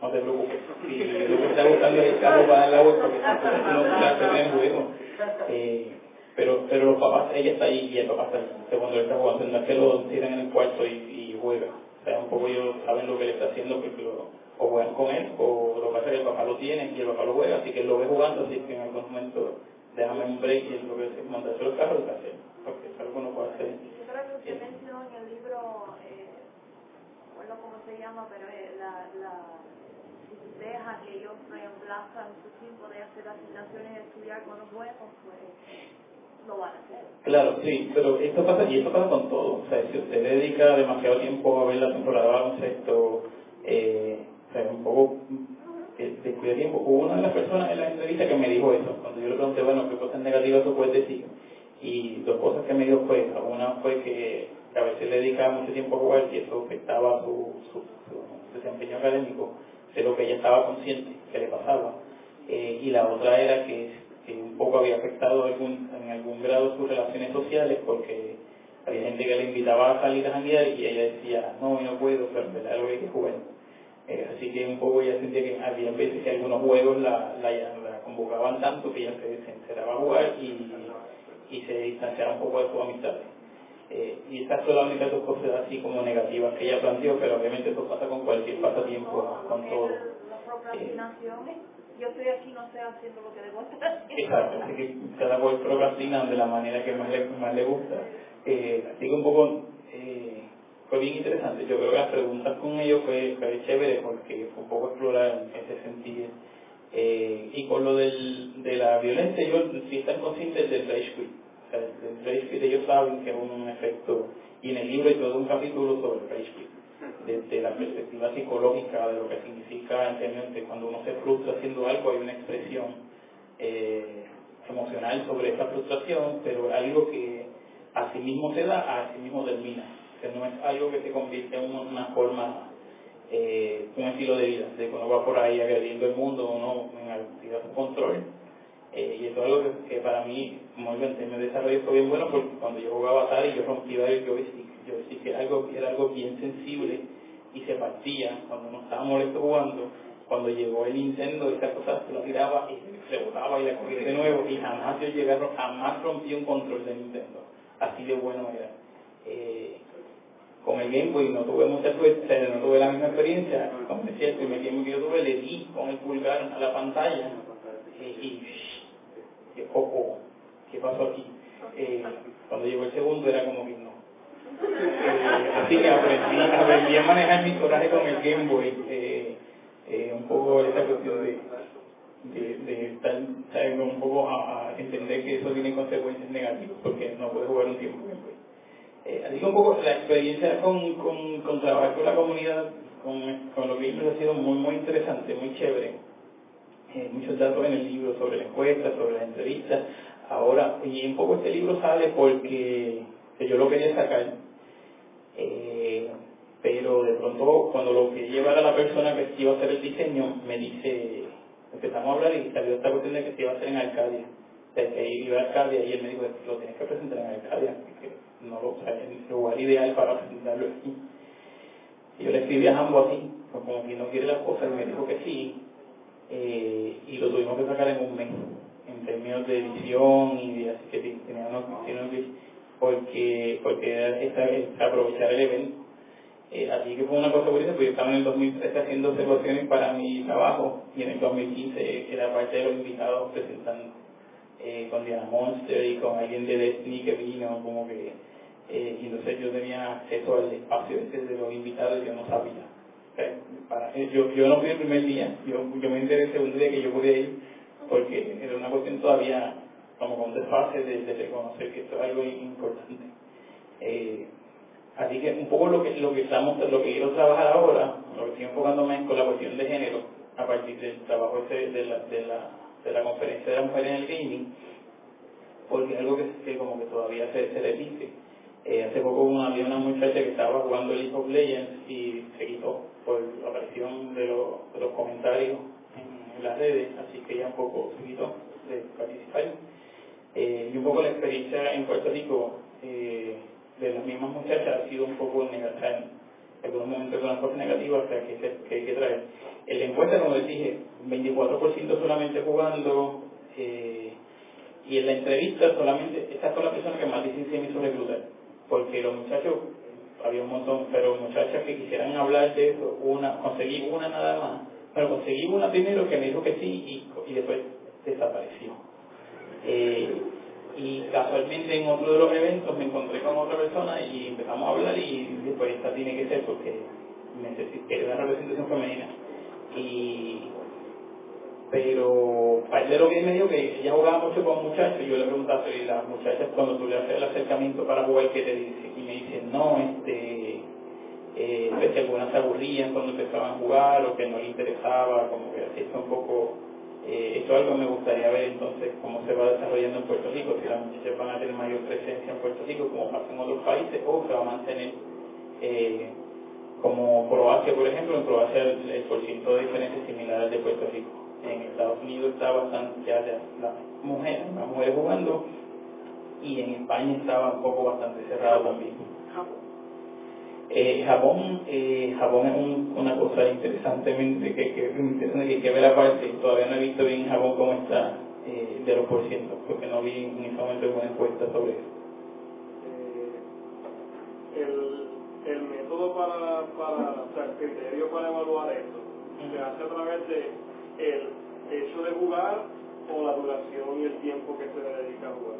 no te preocupes. Si lo que está buscando es el carro para dar la vuelta, porque no bien juego. Eh, pero, pero los papás, ella está ahí y el papá está ahí. Cuando él está jugando, no es que lo tiran en el cuarto y, y juega. O sea, un poco ellos saben lo que le está haciendo, porque lo, o juegan con él, o lo que pasa es que el papá lo tiene y el papá lo juega, así que él lo ve jugando, así que en algún momento déjame un break y él lo es montarse los carros y hacer, porque es algo que uno puede hacer. Yo creo que usted mencionó en el libro, eh, no recuerdo cómo se llama, pero eh, la, la deja que ellos reemplazan su tiempo de hacer asignaciones y estudiar con los juegos, pues lo van a hacer. Claro, sí, pero esto pasa, y esto pasa con todo. O sea, si usted dedica demasiado tiempo a ver la temporada de baloncesto, eh, o sea, un poco eh, descuida tiempo. Hubo una de las personas en la entrevista que me dijo eso, cuando yo le pregunté, bueno, ¿qué cosas negativas tú puedes decir? Y dos cosas que me dijo fue, una fue que, que a veces le dedicaba mucho tiempo a jugar y eso afectaba su, su, desempeño académico, de lo que ella estaba consciente que le pasaba. Eh, y la otra era que, que un poco había afectado en algún grado sus relaciones sociales porque había gente que le invitaba a salir a janguear y ella decía, no, yo no puedo, pero en verdad lo hay que jugar. Eh, así que un poco ella sentía que había veces que algunos juegos la, la, la convocaban tanto que ella se, se encerraba a jugar y, y se distanciaba un poco de sus amistades. Eh, y estas son las únicas dos cosas así como negativas que ella planteó, pero obviamente eso pasa con cualquier pasatiempo, con todo. La procrastinación, yo estoy aquí, no estoy haciendo lo que debo estar. Exacto, así que cada cual procrastina de la manera que más le, más le gusta. Eh, así que un poco eh, fue bien interesante. Yo creo que las preguntas con ellos fue, fue chévere porque fue un poco explorar ese sentido. Eh, y con lo del, de la violencia, ellos sí están conscientes del rage. O sea, el rage ellos saben que es un efecto, y en el libro hay todo un capítulo sobre el rage quit desde la perspectiva psicológica de lo que significa en cuando uno se frustra haciendo algo, hay una expresión eh, emocional sobre esa frustración, pero algo que así mismo se da, así mismo termina. O sea, no es algo que se convierte en una forma eh, un estilo de vida, de que uno va por ahí agrediendo el mundo, uno en actividad control. Eh, y eso es algo que, para mí, como digo, en términos de desarrollo fue bien bueno porque cuando yo jugaba Atari yo rompía el joystick, yo decía que era algo, era algo bien sensible y se partía cuando uno estaba molesto jugando. Cuando llegó el Nintendo, esa cosa se lo tiraba y se rebotaba y la cogía de nuevo y jamás yo llegué, jamás rompí un control de Nintendo. Así de bueno era. Eh, con el Game Boy no tuve mucha suerte, no tuve la misma experiencia. Como el primer Game Boy que yo tuve, le di con el pulgar a la pantalla eh, y, ¿qué, ojo, ¿qué pasó aquí? Eh, cuando llegó el segundo era como que no. Eh, así que aprendí, aprendí a manejar mi coraje con el Game Boy. un poco esa cuestión de, de, de estar un poco a, entender que eso tiene consecuencias negativas porque no puedes jugar un tiempo Game Boy. Eh, así que un poco la experiencia con, con, con trabajar con la comunidad, con, con los gamers ha sido muy, muy interesante, muy chévere. Eh, muchos datos en el libro sobre la encuesta, sobre las entrevistas. Ahora, y un poco este libro sale porque yo lo quería sacar, eh, pero de pronto cuando lo quería llevar a la persona que iba a hacer el diseño, me dice, empezamos a hablar y salió esta cuestión de que se iba a hacer en Arcadia. O sea, que iba a Arcadia y él me dijo, lo tienes que presentar en Arcadia no lo sé, el lugar ideal para presentarlo aquí. Yo le escribí a ambos así, pues como que no quiere las cosas, me dijo que sí, eh, y lo tuvimos que sacar en un mes, en términos de edición y de así que teníamos que porque, porque es aprovechar el evento. Eh, así que fue una cosa curiosa, porque yo estaba en el 2013 haciendo observaciones para mi trabajo y en el 2015 era parte de los invitados presentando eh, con Diana Monster y con alguien de Destiny que vino, como que eh, y entonces yo tenía acceso al espacio ese de los invitados y yo no sabía. para, eh, yo, yo no fui el primer día, yo, yo me enteré el segundo día que yo podía ir, porque era una cuestión todavía como con desfase de, reconocer que esto es algo importante. Eh, así que un poco lo que, lo que estamos, lo que quiero trabajar ahora, lo que estoy enfocándome es con la cuestión de género, a partir del trabajo ese de la, de la, de la conferencia de la mujer en el gaming, porque es algo que, que como que todavía se, se repite eh, hace poco había una muchacha que estaba jugando League of Legends y se quitó por la aparición de, los comentarios en, las redes, así que ella un poco se quitó de participar. Eh, y un poco la experiencia en Puerto Rico eh, de las mismas muchachas ha sido un poco negativa, momentos con las cosas negativas que, que, hay que traer. En la encuesta, como les dije, 24% solamente jugando, y en la entrevista solamente, estas son las personas que más que me hizo reclutar porque los muchachos, había un montón, pero muchachas que quisieran hablar de eso, una, conseguí una nada más, pero conseguí una primero que me dijo que sí y, después desapareció. Eh, y casualmente en otro de los eventos me encontré con otra persona y empezamos a hablar y después esta tiene que ser porque necesito una representación femenina. Y pero parte de lo que me dijo que ella jugaba mucho con muchachos y yo le preguntaba y las muchachas cuando tú le haces el acercamiento para jugar ¿qué te dice? y me dicen no este eh, pues, que algunas se aburrían cuando empezaban a jugar o que no les interesaba como que así está un poco eh, esto es algo que me gustaría ver entonces cómo se va desarrollando en Puerto Rico si las muchachas van a tener mayor presencia en Puerto Rico como pasa en otros países o se va a mantener eh, como Croacia por ejemplo en Croacia el, el porciento de diferencia es similar al de Puerto Rico en Estados Unidos está bastante ya las mujeres, las mujeres jugando y en España estaba un poco bastante cerrado también. Eh, Japón, eh, Japón es un, una cosa interesantemente que, que, interesante que, que ver aparte, todavía no he visto bien Japón cómo está eh, de los porcientos, porque no vi en ese momento ninguna encuesta sobre eso. Eh, el, el método para, para, o sea, el criterio para evaluar esto se hace a través de el hecho de jugar o la duración y el tiempo que se le dedica a jugar?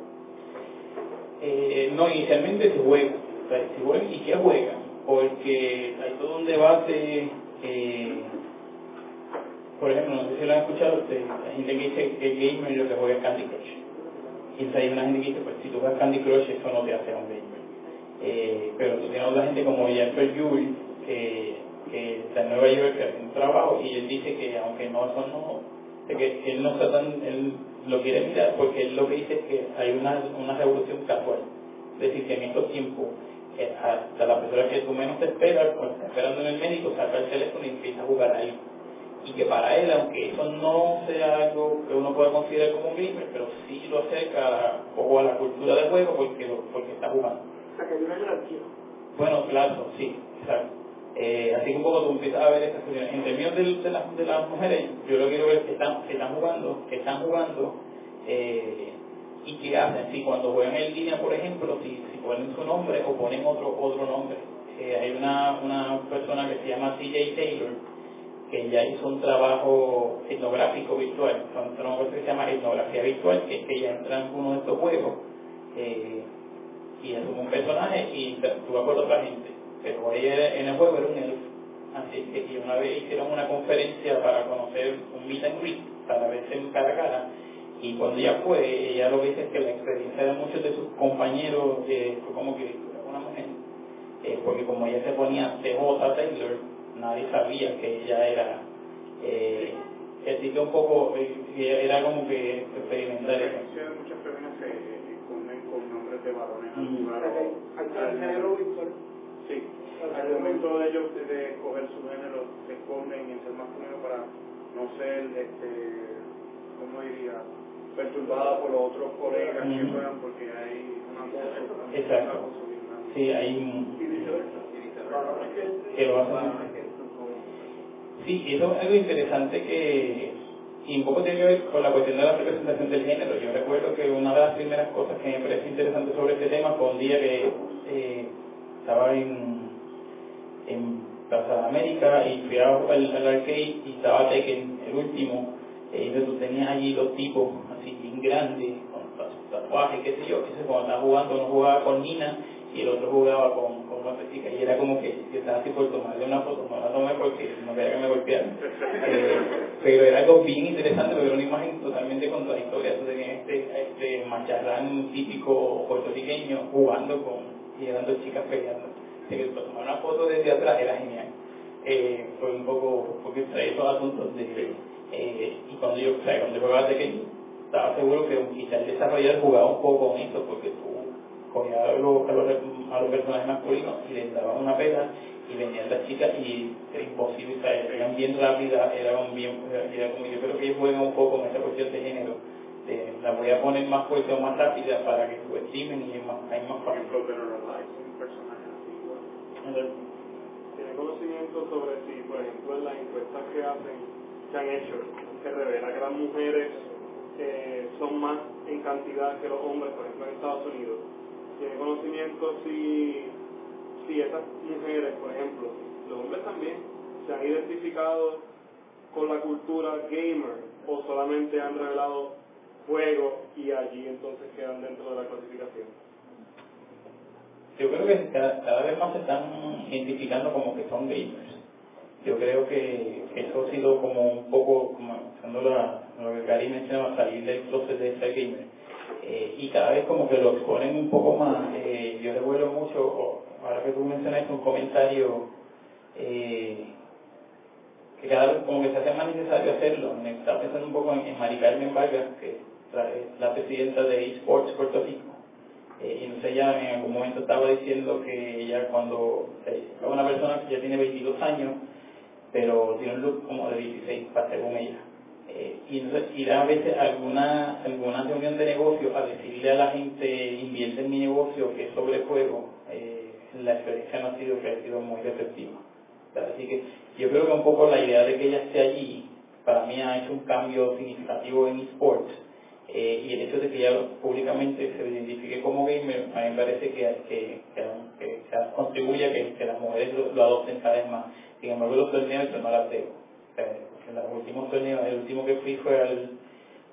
Eh, no, inicialmente se juega. O sea, se juega y qué juega, porque hay todo un debate. Eh, por ejemplo, no sé si lo han escuchado ustedes, hay gente que dice que el gamer lo que juega es Candy Crush. Y hay una gente que dice, pues si tú juegas Candy Crush, eso no te hace un gamer. Eh, pero tú tienes otra gente como Jennifer Jules, que que está en Nueva York haciendo un trabajo y él dice que aunque no eso no que él no está tan él lo quiere mirar porque él lo que dice es que hay una, una revolución casual es decir que en estos tiempos hasta la persona que tú menos te esperas, cuando está esperando en el médico, saca el teléfono y empieza a jugar ahí. Y que para él, aunque eso no sea algo que uno pueda considerar como un gamer, pero sí lo acerca a la, o a la cultura del juego porque, porque está jugando. O sea, que hay una jerarquía. Bueno, claro, sí, exacto. Eh, así que un poco tú empiezas a ver estas cuestiones. En términos de, de, las, de las mujeres, yo lo que quiero ver es que están, que están jugando, que están jugando, eh, y qué hacen. Si cuando juegan en línea, por ejemplo, si, si ponen su nombre o ponen otro otro nombre. Eh, hay una, una persona que se llama CJ Taylor, que ya hizo un trabajo etnográfico virtual, un que se llama etnografía virtual, que es que ya entra en uno de estos juegos eh, y es un personaje y interactúa con otra gente. Pero ella en el juego era un elf. Así que una vez hicieron una conferencia para conocer un meet and greet, para verse cara a cara, y cuando ella fue, ella lo que dice es que la experiencia de muchos de sus compañeros eh, fue como que una mujer, eh, porque como ella se ponía TJ Taylor, nadie sabía que ella era, eh, así que un poco, eh, era como que experimentar eso. Muchas personas se esconden con nombres de varones al jugar. Al género virtual. Sí, al momento de ellos de escoger su género, se esconden en ser masculino para no ser, este, ¿cómo diría? Perturbada por los otros colegas que juegan porque hay una cosa. Exacto. Sí, hay un... Que lo hacen. Sí, eso es algo interesante que, y un poco tiene que ver con la cuestión de la representación del género. Yo recuerdo que una de las primeras cosas que me parece interesante sobre este tema fue un día que eh, estaba en, en Plaza de América y fui al, al arcade y estaba Tekken, el último, y entonces tú tenías allí los tipos grandes, con tatuajes, qué sé yo, que cuando estaba jugando uno jugaba con Nina y el otro jugaba con, con otra chica y era como que yo estaba así por tomarle una foto, no la tomé porque no quería que me golpearan. Eh, pero era algo bien interesante porque era una imagen totalmente contradictoria. Tú tenías este, este macharrán típico puertorriqueño jugando con, y eran dos chicas peleando. Que tomar una foto desde atrás era genial. Eh, fue un poco, porque trae esos asuntos de eh, y cuando yo, o sea, cuando yo jugaba pequeño, estaba seguro que quizás el desarrollador jugaba un poco con eso, porque tú cogías a los, a los, a los personajes masculinos y les dabas una pega y venían las chicas y era imposible, o sea, eran bien rápidas, eran bien, era como yo creo que ellos juegan un poco con esa cuestión de género. De, la voy a poner más fuerte o más rápida para que subestimen y es más, hay más fácil. ¿Tiene conocimiento sobre si, por ejemplo, en las encuestas que hacen se han hecho, se revela que las mujeres eh, son más en cantidad que los hombres, por ejemplo en Estados Unidos. Tiene conocimiento si, si esas mujeres, por ejemplo, los hombres también, se han identificado con la cultura gamer o solamente han revelado juegos y allí entonces quedan dentro de la clasificación. Yo creo que cada, cada vez más se están identificando como que son gamers yo creo que eso ha sido como un poco, como usando lo que Gary mencionaba, salir del closet de ser gamer. Eh, y cada vez como que lo exponen un poco más. Eh, yo recuerdo mucho, ahora que tú mencionaste un comentario, eh, que cada vez como que se hace más necesario hacerlo. Me estaba pensando un poco en, en Mari Vargas, que es la presidenta de eSports Puerto Rico. y entonces ella en algún momento estaba diciendo que ella cuando es una persona que ya tiene 22 años pero tiene un look como de 16 para según ella. Eh, y entonces ir a veces alguna, alguna reunión de negocio a decirle a la gente invierte en mi negocio que es sobre juego, eh, la experiencia no ha sido que ha sido muy receptiva. Así que yo creo que un poco la idea de que ella esté allí, para mí ha hecho un cambio significativo en esports. Eh, y el hecho de que ella públicamente se identifique como gamer, a mí me parece que, que, que, contribuye a que, las mujeres lo adopten cada vez más sin embargo, los torneos yo no las veo. En los últimos torneos, el último que fui fue al,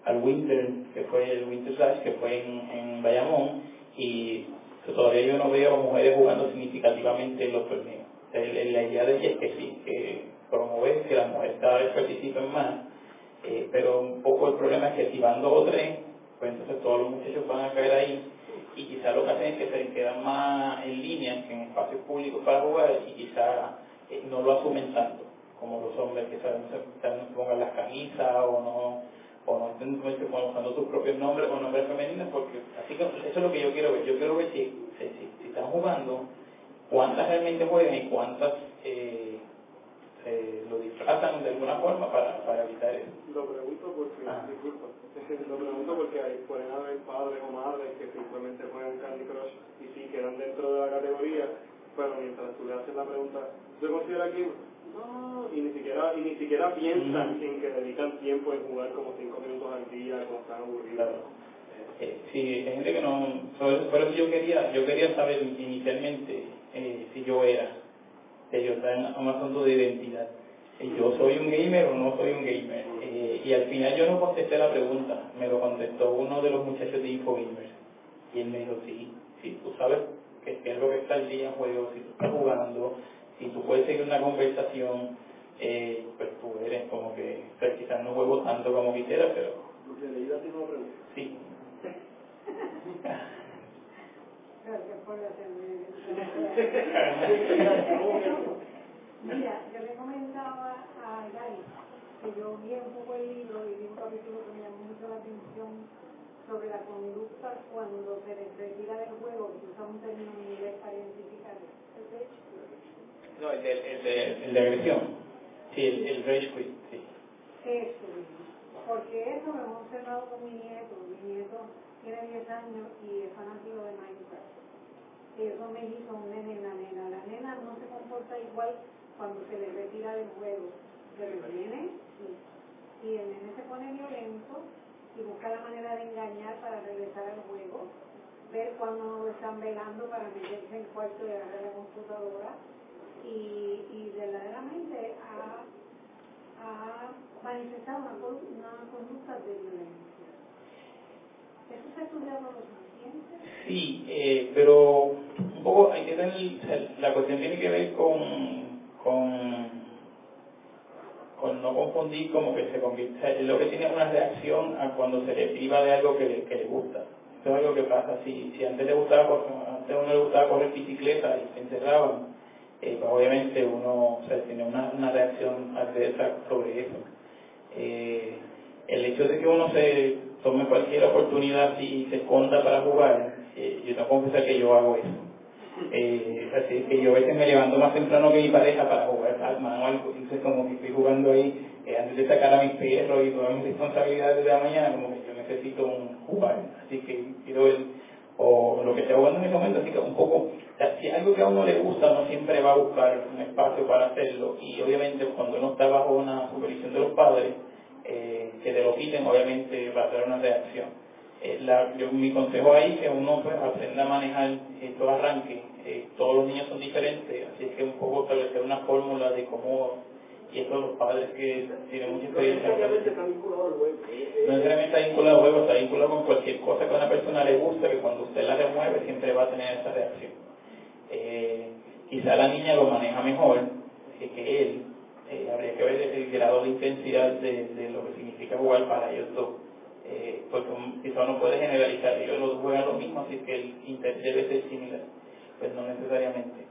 al Winter, que fue el Winter Slash, que fue en, en Bayamón, y todavía yo no veo mujeres jugando significativamente en los torneos. la idea de ella es que sí, que promover que las mujeres cada vez participen más, eh, pero un poco el problema es que si van dos o tres, pues entonces todos los muchachos van a caer ahí y quizás lo que hacen es que se quedan más en línea, en espacios públicos para jugar y quizás eh, no lo asumen tanto como los hombres que saben, se pongan las camisas o no o no estén usando sus propios nombres o nombres femeninos porque así que eso es lo que yo quiero ver yo quiero ver si, si, si están jugando cuántas realmente juegan y cuántas eh, lo disfrazan de alguna forma para, para evitar eso. Lo pregunto porque, Ah. disculpa, lo pregunto porque hay, pueden haber padres o madres que simplemente juegan Candy Crush y sí quedan dentro de la categoría, pero mientras tú le haces la pregunta, ¿tú consideras que no, y ni siquiera, y ni siquiera piensan en que dedican tiempo en jugar como 5 minutos al día cuando están aburridos. Eh, sí, hay gente que no... Por eso, por eso yo quería yo quería saber inicialmente eh, si yo era. Que yo estaba en un asunto de identidad. Si yo soy un gamer o no soy un gamer. Eh, y al final yo no contesté la pregunta. Me lo contestó uno de los muchachos de InfoGamer. Y él me dijo, sí, sí, tú sabes que, es lo que está al día en juego, si tú estás jugando, si tú puedes seguir una conversación, eh, pues tú eres como que, o sea, quizás no juego tanto como quisiera, pero sí. Gracias por hacerme. Mira, yo le comentaba a Gary que yo vi un poco el libro y vi un capítulo que me llamó mucho la atención sobre la conducta cuando se les retira del juego, que usa un término en inglés para identificar. ¿El rage? No, el de, el de, el de agresión. Sí, el, el rage quit, sí. Eso. Porque eso lo hemos observado con mi nieto. Mi nieto tiene 10 años y es fanático de Minecraft. Ellos son mellizos, un nene y una nena. La nena no se comporta igual cuando se le retira del juego. Pero el nene, sí. Y el nene se pone violento y busca la manera de engañar para regresar al juego. Ver cuando están velando para meterse en cuarto y agarrar la computadora. Y, y verdaderamente ha ha manifestado una, una conducta de violencia. ¿Eso se ha estudiado lo suficiente? Sí, eh, pero un poco hay que tener, la cuestión tiene que ver con, con, con no confundir como que se convierte, lo que tiene una reacción a cuando se le priva de algo que le, que le gusta. Eso es algo que pasa, si, si antes le gustaba, cor- antes uno le gustaba correr bicicleta y se encerraban, eh, pues obviamente uno o sea, tiene una, una reacción adversa sobre eso. Eh, el hecho de que uno se tome cualquier oportunidad y se esconda para jugar, eh, yo tengo que confesar que yo hago eso. Así que yo a veces me levanto más temprano que mi pareja para jugar Pac-Man entonces como que estoy jugando ahí, antes de sacar a mis perros y todas mis responsabilidades de la mañana, como que yo necesito un jugar, así que quiero ver, o lo que esté jugando en ese momento, así que un poco, si algo que a uno le gusta, uno siempre va a buscar un espacio para hacerlo, y obviamente cuando uno está bajo una supervisión de los padres, eh, que te lo quiten, obviamente va a ser una reacción. Eh, la- yo- mi consejo ahí es que uno pues, aprenda a manejar estos arranques. Eh, todos los niños son diferentes, así que un poco establecer una fórmula de cómo, y esto los padres que tienen mucha experiencia. No necesariamente está vinculado al juego, está vinculado con cualquier cosa que a una persona le gusta, que cuando usted la remueve siempre va a tener esa reacción. Eh, quizá la niña lo maneja mejor eh, que él, eh, habría que ver el grado de intensidad de, de lo que significa jugar para ellos dos. Eh, porque quizá uno puede generalizar, ellos los juegan lo mismo, así que el interés debe ser similar, pues no necesariamente.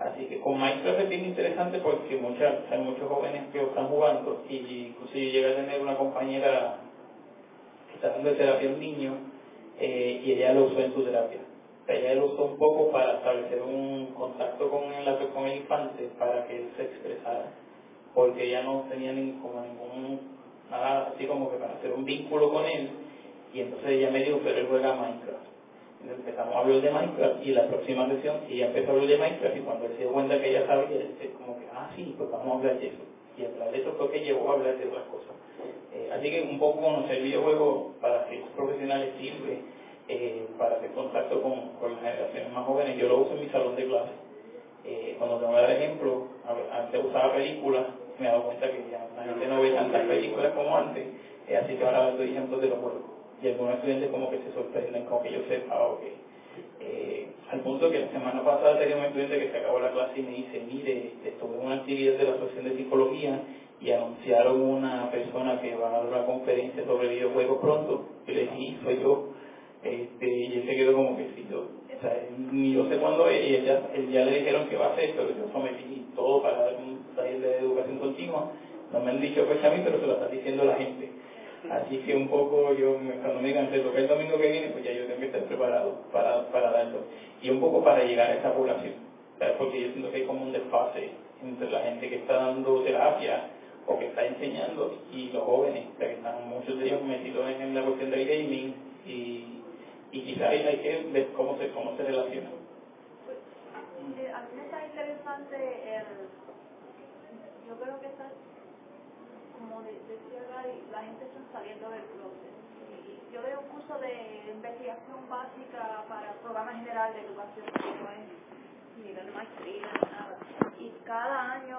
Así que con Minecraft es bien interesante porque muchas, hay muchos jóvenes que están jugando y inclusive llega a tener una compañera que está dando terapia a un niño eh, y ella lo usó en su terapia. O sea, ella lo usó un poco para establecer un contacto con el, con el infante para que él se expresara porque ella no tenía como ningún nada así como que para hacer un vínculo con él y entonces ella me dijo pero él juega Minecraft empezamos a hablar de Minecraft y la próxima sesión ella empezó a hablar de Minecraft y cuando él se dio cuenta que ella sabía es como que ah sí pues vamos a hablar de eso y hablar de eso fue que llevó a hablar de otras cosas. Eh, así que un poco conocer videojuegos para ser profesionales sirve eh, para hacer contacto con, con las generaciones más jóvenes. Yo lo uso en mi salón de clase eh, cuando tengo que dar ejemplo, antes usaba películas, me he dado cuenta que ya la gente no ve tantas películas como antes, así que ahora doy ejemplos de los juegos. Y algunos estudiantes como que se sorprenden, como que yo sepa, o que, eh, al punto que la semana pasada tenía un estudiante que se acabó la clase y me dice, mire, estuve en una actividad de la Asociación de Psicología y anunciaron una persona que va a dar una conferencia sobre videojuegos pronto, y le dije, "Sí, soy yo, este, y él se quedó como que sí, yo, o sea, ni yo sé cuándo es, y él ya, él ya le dijeron que va a hacer, pero yo sometí todo para dar un taller de educación continua, no me han dicho pues a mí, pero se lo está diciendo la gente. Así que un poco yo, cuando me digan, te toca el domingo que viene, pues ya yo tengo que estar preparado para, para darlo. Y un poco para llegar a esa población. porque yo siento que hay como un desfase entre la gente que está dando terapia o que está enseñando y los jóvenes, que están muchos de ellos metidos en la cuestión del gaming y, y quizá hay, que ver cómo se, cómo se relacionan. Eh, a mí me está interesante el, yo creo que está, como decía Gary, la gente está saliendo del closet. Y yo veo un curso de investigación básica para el programa general de educación, no es nivel de maestría, nada. Y cada año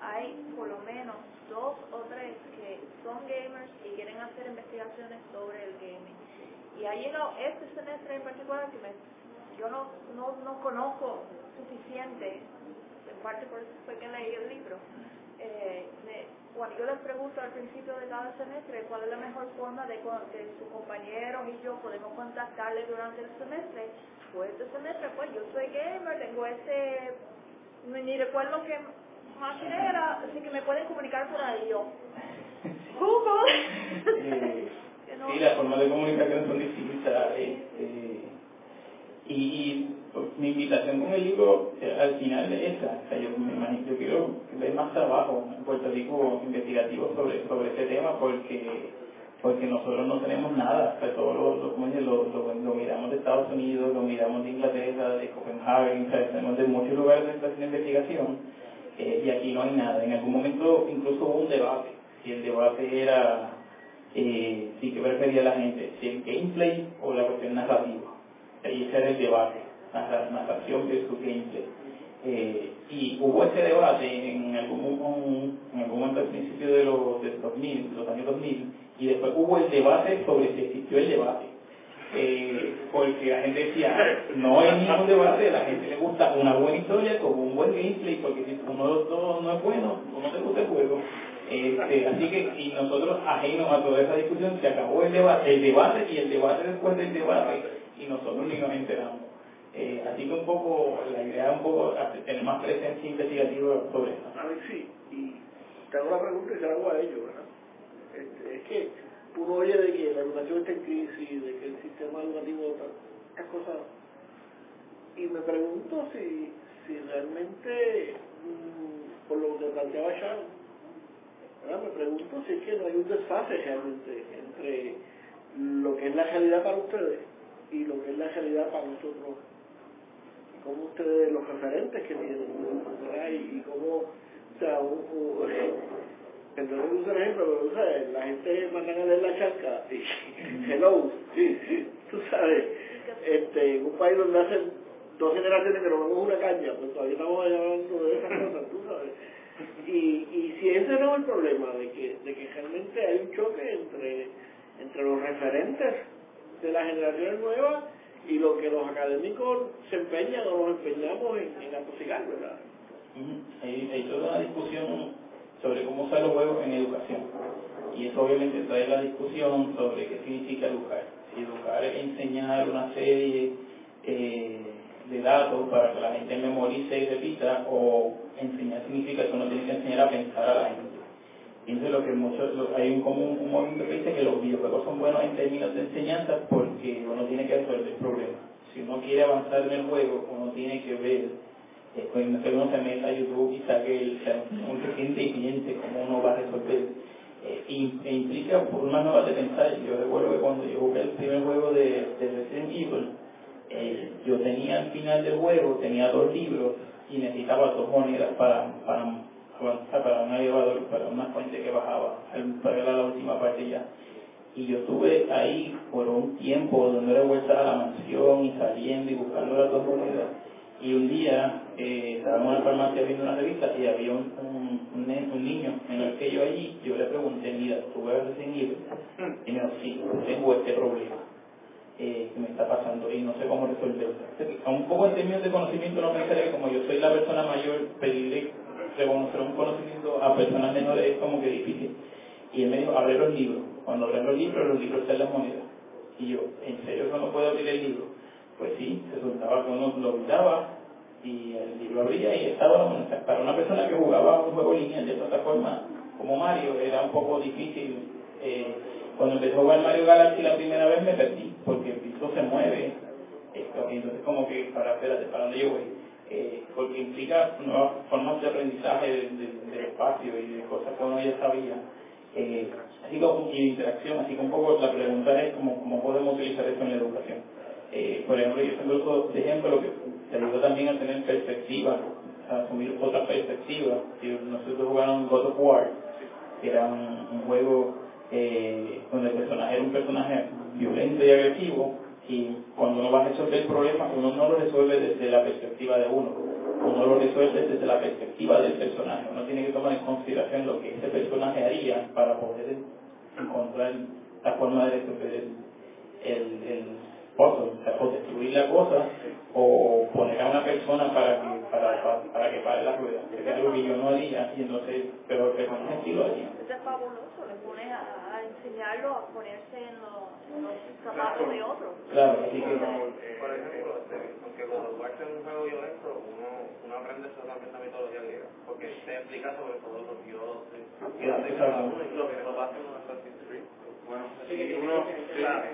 hay por lo menos dos o tres que son gamers y quieren hacer investigaciones sobre el gaming. Y ha llegado este semestre en particular que me, yo no, no, no conozco suficiente, en parte por eso fue que leí el libro. Eh, cuando yo les pregunto al principio de cada semestre cuál es la mejor forma de que sus compañeros y yo podemos contactarle durante el semestre, pues este semestre, pues yo soy gamer, tengo ese, ni recuerdo que más era, así que me pueden comunicar por ahí yo. Google. Sí, las formas de comunicación son distintas. Este, y, pues, mi invitación con el libro eh, al final es esa. O sea, yo yo quiero ver más trabajo en Puerto Rico investigativo sobre, sobre este tema porque porque nosotros no tenemos nada, o sea, todo lo, lo, lo, miramos de Estados Unidos, lo miramos de Inglaterra, de Copenhague, o sea, tenemos de muchos lugares de de investigación eh, y aquí no hay nada. En algún momento incluso hubo un debate, si el debate era eh, si que prefería la gente, si el gameplay o la cuestión narrativa. Era el debate, la narración versus gameplay. Eh, y hubo ese debate en algún, en algún momento al principio de los, de 2000, los años 2000, y después hubo el debate sobre si existió el debate. Eh, porque la gente decía, no hay ningún debate, a la gente le gusta una buena historia con un buen gameplay, porque si uno de los dos no es bueno, uno te gusta el juego. Este, así que, y nosotros ajenos a toda esa discusión, se acabó el debate, el debate y el debate después del debate, y nosotros ni nos enteramos. Eh, así que un poco, la idea es un poco tener más presencia investigativa sobre eso. A ver, sí, y te hago la pregunta y la hago a ellos, ¿verdad? Este, es que uno oye de que la educación está en crisis, de que el sistema educativo, estas cosas, y me pregunto si, si realmente, mm, por lo que planteaba Sharon, me pregunto si es que no hay un desfase realmente entre lo que es la realidad para ustedes y lo que es la realidad para nosotros. Y cómo ustedes, los referentes que tienen, y, cómo, o sea, un, entonces un ejemplo, pero sabes, la gente manda a leer la charca hello, sí, tú sabes, este, en un país donde hacen dos generaciones que nos vemos una caña, pues todavía estamos hablando de esas cosas, tú sabes. Y, y si ese no es el problema, de que, de que realmente hay un choque entre, entre los referentes de las generaciones nuevas y lo que los académicos se empeñan o nos empeñamos en, en ¿verdad? Hay toda una discusión sobre cómo usar los juegos en educación. Y eso obviamente trae la discusión sobre qué significa educar. Si educar es enseñar una serie eh, de datos para que la gente memorice y repita, o enseñar significa que uno tiene que enseñar a pensar a la gente. Entonces lo que muchos, hay un, como un, movimiento que dice que los videojuegos son buenos en términos de enseñanza porque uno tiene que resolver problemas. Si uno quiere avanzar en el juego, uno tiene que ver, eh, cuando uno se meta a YouTube y saque el, un reciente cliente, cómo uno va a resolver. Eh, e implica por una nueva de pensar. Yo recuerdo que cuando yo jugué el primer juego de, de Resident Evil, yo tenía al final del juego, tenía dos libros y necesitaba dos monedas para, para para un elevador, para una fuente que bajaba, para la última parte ya. Y yo estuve ahí por un tiempo dándole vuelta a la mansión y saliendo y buscando las dos monedas. Y un día eh, estábamos en la farmacia viendo una revista y había un, un, un, niño menor que yo allí. Yo le pregunté, mira, ¿tú vas a seguir? Y me dijo, sí, tengo este problema eh, que me está pasando y no sé cómo resolverlo. Un poco en términos de conocimiento no pensaré que como yo soy la persona mayor, pedirle reconocer un conocimiento a personas menores es como que difícil. Y él me dijo, abre los libros. Cuando abren los libros, los libros están las monedas. Y yo, ¿en serio que no puedo abrir el libro? Pues sí, resultaba que uno lo miraba y el libro abría y estaba Para una persona que jugaba un juego lineal de plataforma como Mario, era un poco difícil. Eh, cuando empezó a jugar Mario Galaxy la primera vez me perdí, porque el piso se mueve, esto, y entonces como que, para, espérate, ¿para dónde yo voy? Eh, porque implica nuevas formas de aprendizaje del espacio y de cosas que uno ya sabía. Eh, así como, y interacción, así que un poco la pregunta es cómo, cómo podemos utilizar eso en la educación. Eh, por ejemplo, yo tengo uso de ejemplo que te ayuda también a tener perspectiva, a asumir otra perspectiva. Nosotros jugamos God of War, que era un, juego eh, donde el personaje era un personaje violento y agresivo, y cuando uno va a resolver el problema, uno no lo resuelve desde la perspectiva de uno, uno lo resuelve desde la perspectiva del personaje. Uno tiene que tomar en consideración lo que ese personaje haría para poder encontrar la forma de resolver el, el, el o destruir la cosa, o poner a una persona para que, para, para, para que pare la rueda, es algo que yo no haría, y entonces, pero el personaje sí es fabuloso, le pones a enseñarlo a ponerse en los de otro. Claro, así que... Eh, por ejemplo, aunque cuando juegas en un juego violento, uno, uno aprende solamente la mitología griega, porque se explica sobre todos los dioses, y lo que no pasa en un Assassin's Creed. Bueno, sí, uno, claro,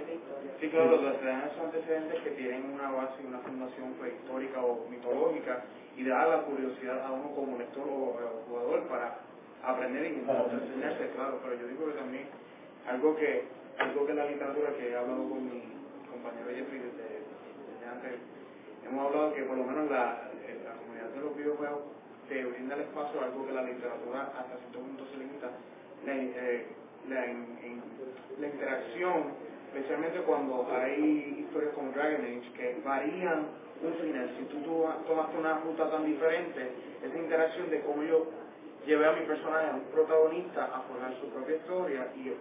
sí, claro, los dan esos antecedentes que tienen una base y una fundación prehistórica o mitológica y da la curiosidad a uno como lector o, jugador para aprender y enseñarse, claro, pero yo digo que también algo que algo que la literatura que he hablado con mi compañero Jeffrey desde, antes, hemos hablado que por lo menos la, la comunidad de los videojuegos te brinda el espacio algo que la literatura hasta cierto punto se limita, la, eh, la, en, la interacción, especialmente cuando hay historias como Dragon Age que varían un final. Si tú tomaste una ruta tan diferente, esa interacción de cómo yo llevé a mi personaje, a un protagonista, a formar su propia historia y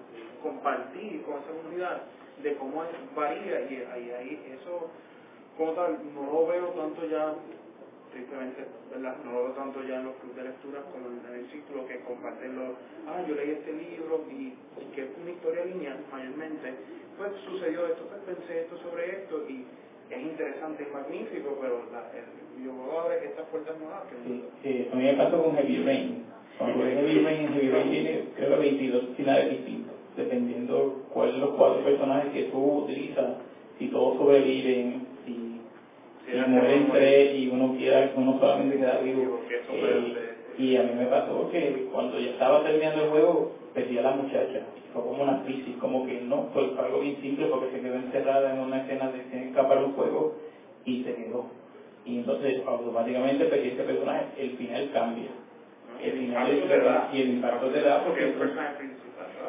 compartir con esa comunidad de cómo varía y ahí, eso como tal no lo veo tanto ya tristemente ¿verdad? no lo veo tanto ya en los clubes de lectura como en el círculo que compartirlo ah yo leí este libro y, que es una historia lineal mayormente pues sucedió esto pues pensé esto sobre esto y es interesante y magnífico pero la, el videojuego abre estas puertas nuevas que sí, sí, a mí me pasó con Heavy Rain cuando Heavy Rain Heavy Rain tiene creo que 22 finales distintos dependiendo cuáles los cuatro personajes que tú utilizas, si todos sobreviven, si, si mueren tres y uno quiera, uno solamente queda vivo. Eh, y a mí me pasó que cuando ya estaba terminando el juego, perdí a la muchacha. Fue como una crisis, como que no, fue algo bien simple porque se quedó encerrada en una escena de escapar un juego y se quedó. Y entonces automáticamente perdí ese personaje, el final cambia. El final es, y el impacto te da porque el personaje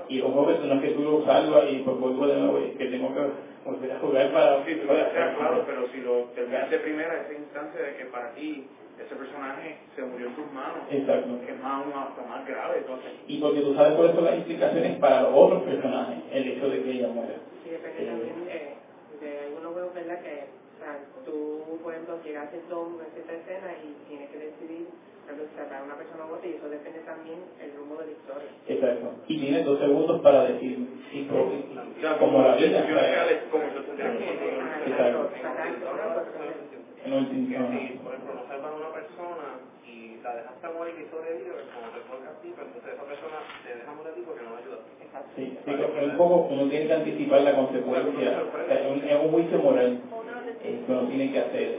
y ojo que no es que tú lo salvas y pues vuelvo de nuevo y que tengo que volver a jugar para... Sí, puede ser, claro, pero si lo terminas de primera, esa instancia de que para ti ese personaje se murió en tus manos, Exacto. que es más, más, más grave. Entonces. Y porque tú sabes cuáles son las implicaciones para los otros personajes, el hecho de que ella muera. Sí, depende también de, de algunos juegos, ¿verdad? Que o sea, tú, por ejemplo, llegas al Dom en cierta escena y tienes que decidir para una persona vote y eso depende también el rumbo de la historia. Exacto. Y tienes dos segundos para decir si como la vida. Como Exacto. En último. Si, por ejemplo, no salvan a una persona y la dejaste morir y sobrevive, como te toca a ti, pues entonces esa persona te deja morir a ti porque no ayuda. Sí, sí, un poco uno tiene que anticipar la consecuencia. Es un juicio moral que uno tiene que hacer.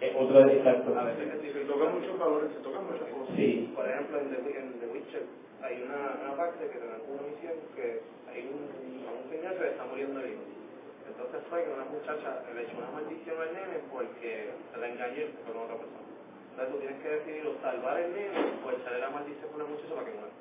Es otro exacto. A veces se tocan muchos valores, se tocan muchas cosas. Sí. Por ejemplo, en The, en The Witcher hay una, una parte que te dan una misión que hay un, un señor que está muriendo el hijo. Entonces fue que una muchacha le echó una maldición al nene porque se la engañó con otra persona. Entonces tú tienes que decidir o salvar al nene o echarle la maldición con la muchacha para que muera.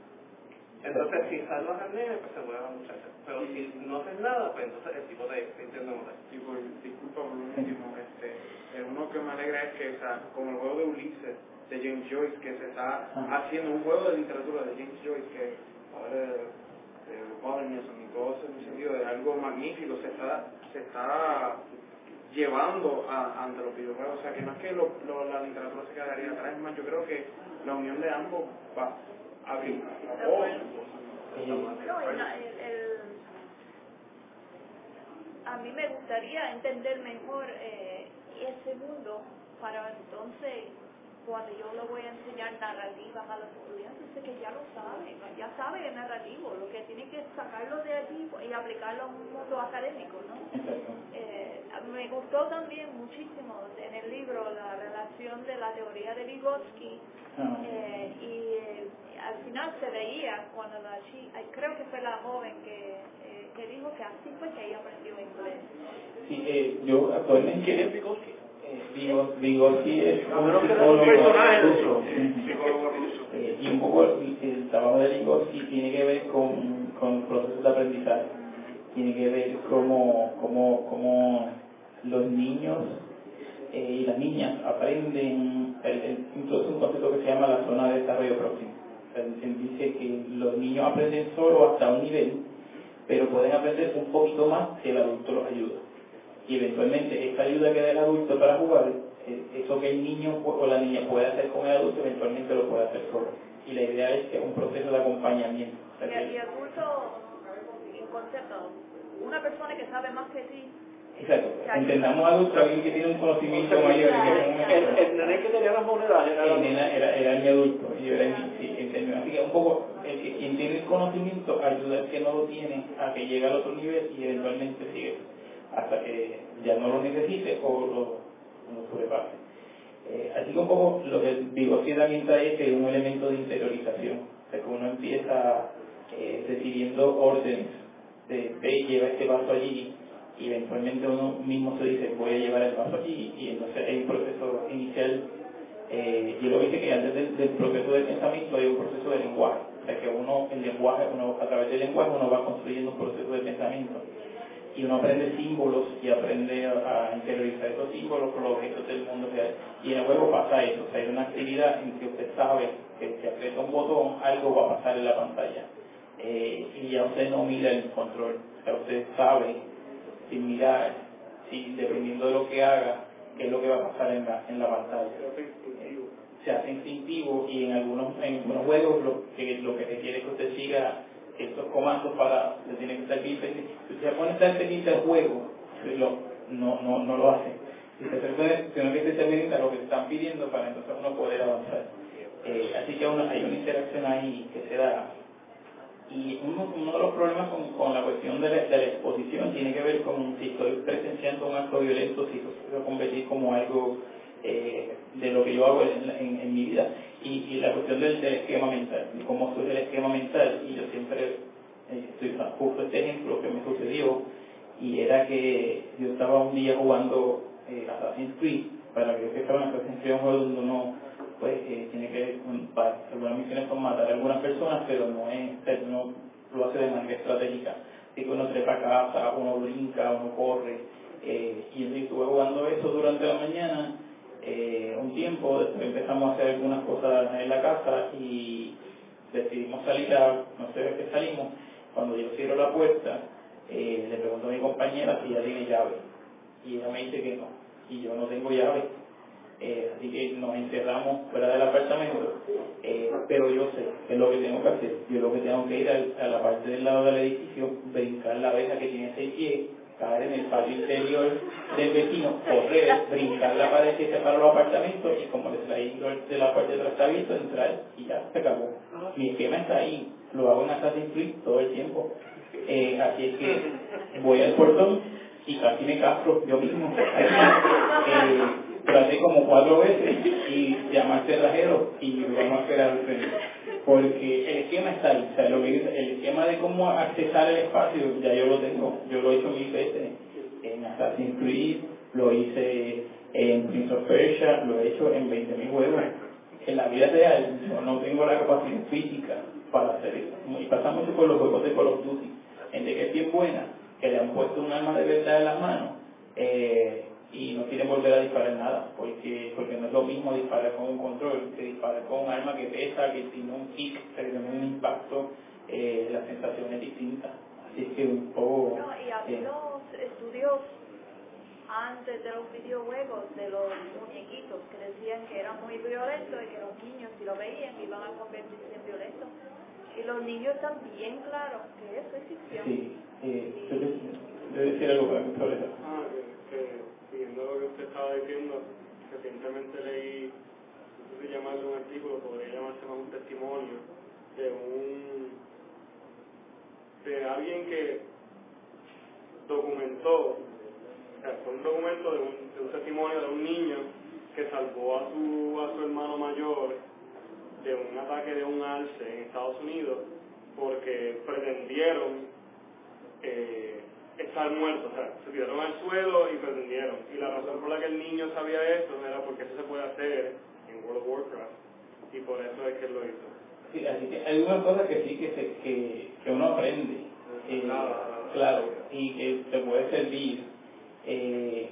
Entonces, si salvas al nene, pues se muere la muchacha. Pero si no haces nada, pues entonces el tipo te, te intenta matar. Y por, disculpa por lo último, este, uno que me alegra es que, o sea, como el juego de Ulises, de James Joyce, que se está haciendo un juego de literatura de James Joyce, que ahora de, de modernism y todo ese sentido de algo magnífico, se está, se está llevando a, ante los videojuegos. O sea, que no es que lo, lo, la literatura se quedaría atrás, más, yo creo que la unión de ambos va a abrir. No, el, el, a mí me gustaría entender mejor eh, ese mundo para entonces cuando yo le voy a enseñar narrativas a los estudiantes, sé que ya lo sabe, ya sabe el narrativo, lo que tiene que sacarlo de allí y aplicarlo a un mundo académico, ¿no? Eh, me gustó también muchísimo en el libro la relación de la teoría de Vygotsky Ah. eh, y eh, al final se veía cuando la chica, creo que fue la joven que, eh, que dijo que así fue que ella aprendió inglés. Sí, eh, yo actualmente... ¿Quién es Vygotsky? Eh, Vigo- Vygotsky es un psicólogo ruso. Psicólogo ruso. Y un poco el, el trabajo de Vygotsky tiene que ver con, con procesos de aprendizaje. Tiene que ver cómo, cómo, cómo los niños eh, y las niñas aprenden, él introduce un concepto que se llama la zona de desarrollo próximo. Él dice que los niños aprenden solo hasta un nivel, pero pueden aprender un poquito más si el adulto los ayuda. Y eventualmente esa ayuda que da el adulto para jugar, eh, eso que el niño o la niña puede hacer con el adulto, eventualmente lo puede hacer solo. Y la idea es que es un proceso de acompañamiento. Y, y adulto, en concepto, una persona que sabe más que ti, Exacto. Entendamos adulto, alguien que tiene un conocimiento mayor. que tiene un- El, el nene que tenía las monedas era era, era mi adulto, y yo era mi, sí, entendió. Así que un poco, el que quien tiene el conocimiento ayuda al que no lo tiene a que llegue al otro nivel y eventualmente sigue hasta que ya no lo necesite o lo, lo sobrepase. Eh, así que un poco lo que Vygotsky también trae es que es un elemento de interiorización, o sea que uno empieza eh, recibiendo órdenes de ve y lleva este paso allí y eventualmente uno mismo se dice voy a llevar el paso allí y entonces hay un proceso inicial eh, yo lo dice que antes del, proceso de pensamiento hay un proceso de lenguaje o sea que uno el lenguaje uno a través del lenguaje uno va construyendo un proceso de pensamiento y uno aprende símbolos y aprende a, a interiorizar esos símbolos con los objetos del mundo real y en el juego pasa eso o sea hay una actividad en que usted sabe que si aprieta un botón algo va a pasar en la pantalla eh, y ya usted no mira el control o sea usted sabe sin mirar, si, dependiendo de lo que haga, qué es lo que va a pasar en la, en la pantalla. Se hace instintivo. Se y en algunos, en algunos juegos lo que, lo que requiere es que usted siga estos comandos para, usted tiene que estar bien pendiente. Si usted pone estar pendiente del juego, lo, no, no, no lo hace. Si usted se tiene que estar pendiente a lo que te están pidiendo para entonces uno poder avanzar. Eh, así que uno- hay una interacción ahí que se da y uno, uno de los problemas con, con la cuestión de la, de la exposición tiene que ver con si estoy presenciando un acto violento, si a convertir como algo eh, de lo que yo hago en, en- en mi vida. Y, y la cuestión del, esquema mental, y cómo surge el esquema mental. Y yo siempre eh, estoy justo este ejemplo que me sucedió, y era que yo estaba un día jugando eh, Assassin's Creed, para que que sepan, Assassin's Creed un juego donde uno pues eh, tiene que un- pa- algunas misiones son matar a algunas personas pero no es o sea, uno lo hace de manera estratégica. Así que uno trepa casa uno brinca uno corre eh, y yo estuve jugando eso durante la mañana eh, un tiempo después empezamos a hacer algunas cosas en la casa y decidimos salir a no sé de qué salimos cuando yo cierro la puerta eh, le pregunto a mi compañera si ella tiene llave y ella me dice que no y yo no tengo llave eh, así que nos encerramos fuera del apartamento, eh, pero yo sé qué es lo que tengo que hacer. Yo lo que tengo que ir a la parte del lado del edificio, brincar la abeja que tiene seis pies, caer en el patio interior del vecino, correr, brincar la pared que separa los apartamentos y como el sliding de la parte de atrás abierto, entrar y ya se acabó. Mi esquema está ahí, lo hago en Assassin's Creed todo el tiempo. Eh, así es que voy al portón y casi me castro yo mismo. traté como cuatro veces y llamar cerrajero y vamos a esperar al. Porque el esquema está ahí, o sea, lo que dice- el esquema de cómo accesar el espacio ya yo lo tengo, yo lo he hecho mil veces en Assassin's Creed, lo hice en Prince of Persia, lo he hecho en 20.000 juegos. En la vida real yo no tengo la capacidad física para hacer eso. Y pasa mucho con los juegos de Call of Duty. Gente que es bien buena, que le han puesto un arma de verdad en las manos, eh, y no quieren volver a disparar nada, porque, porque no es lo mismo disparar con un control que disparar con un arma que pesa, que tiene un kick, que tiene un impacto, eh, la sensación es distinta. Así es que un poco... No, y eh, habido estudios antes de los videojuegos, de los muñequitos, que decían que eran muy violentos y que los niños, si lo veían, iban a convertirse en violentos. Y los niños están bien claros que eso es ficción. sí, eh, yo decir algo para mi problema. Ah, que, que siguiendo lo que usted estaba diciendo, recientemente leí, no sé si llamarlo un artículo, podría llamarse más un testimonio de un de alguien que documentó, o sea, fue un documento de un, de un testimonio de un niño que salvó a su, a su hermano mayor de un ataque de un alce en Estados Unidos porque pretendieron eh, estar muertos, o sea, se tiraron al suelo y pretendieron. Y la razón por la que el niño sabía eso era porque eso se puede hacer en World of Warcraft y por eso es que él lo hizo. Sí, así que hay una cosa que sí que, se, que, que uno aprende, eh, claro, y que te puede servir. Eh,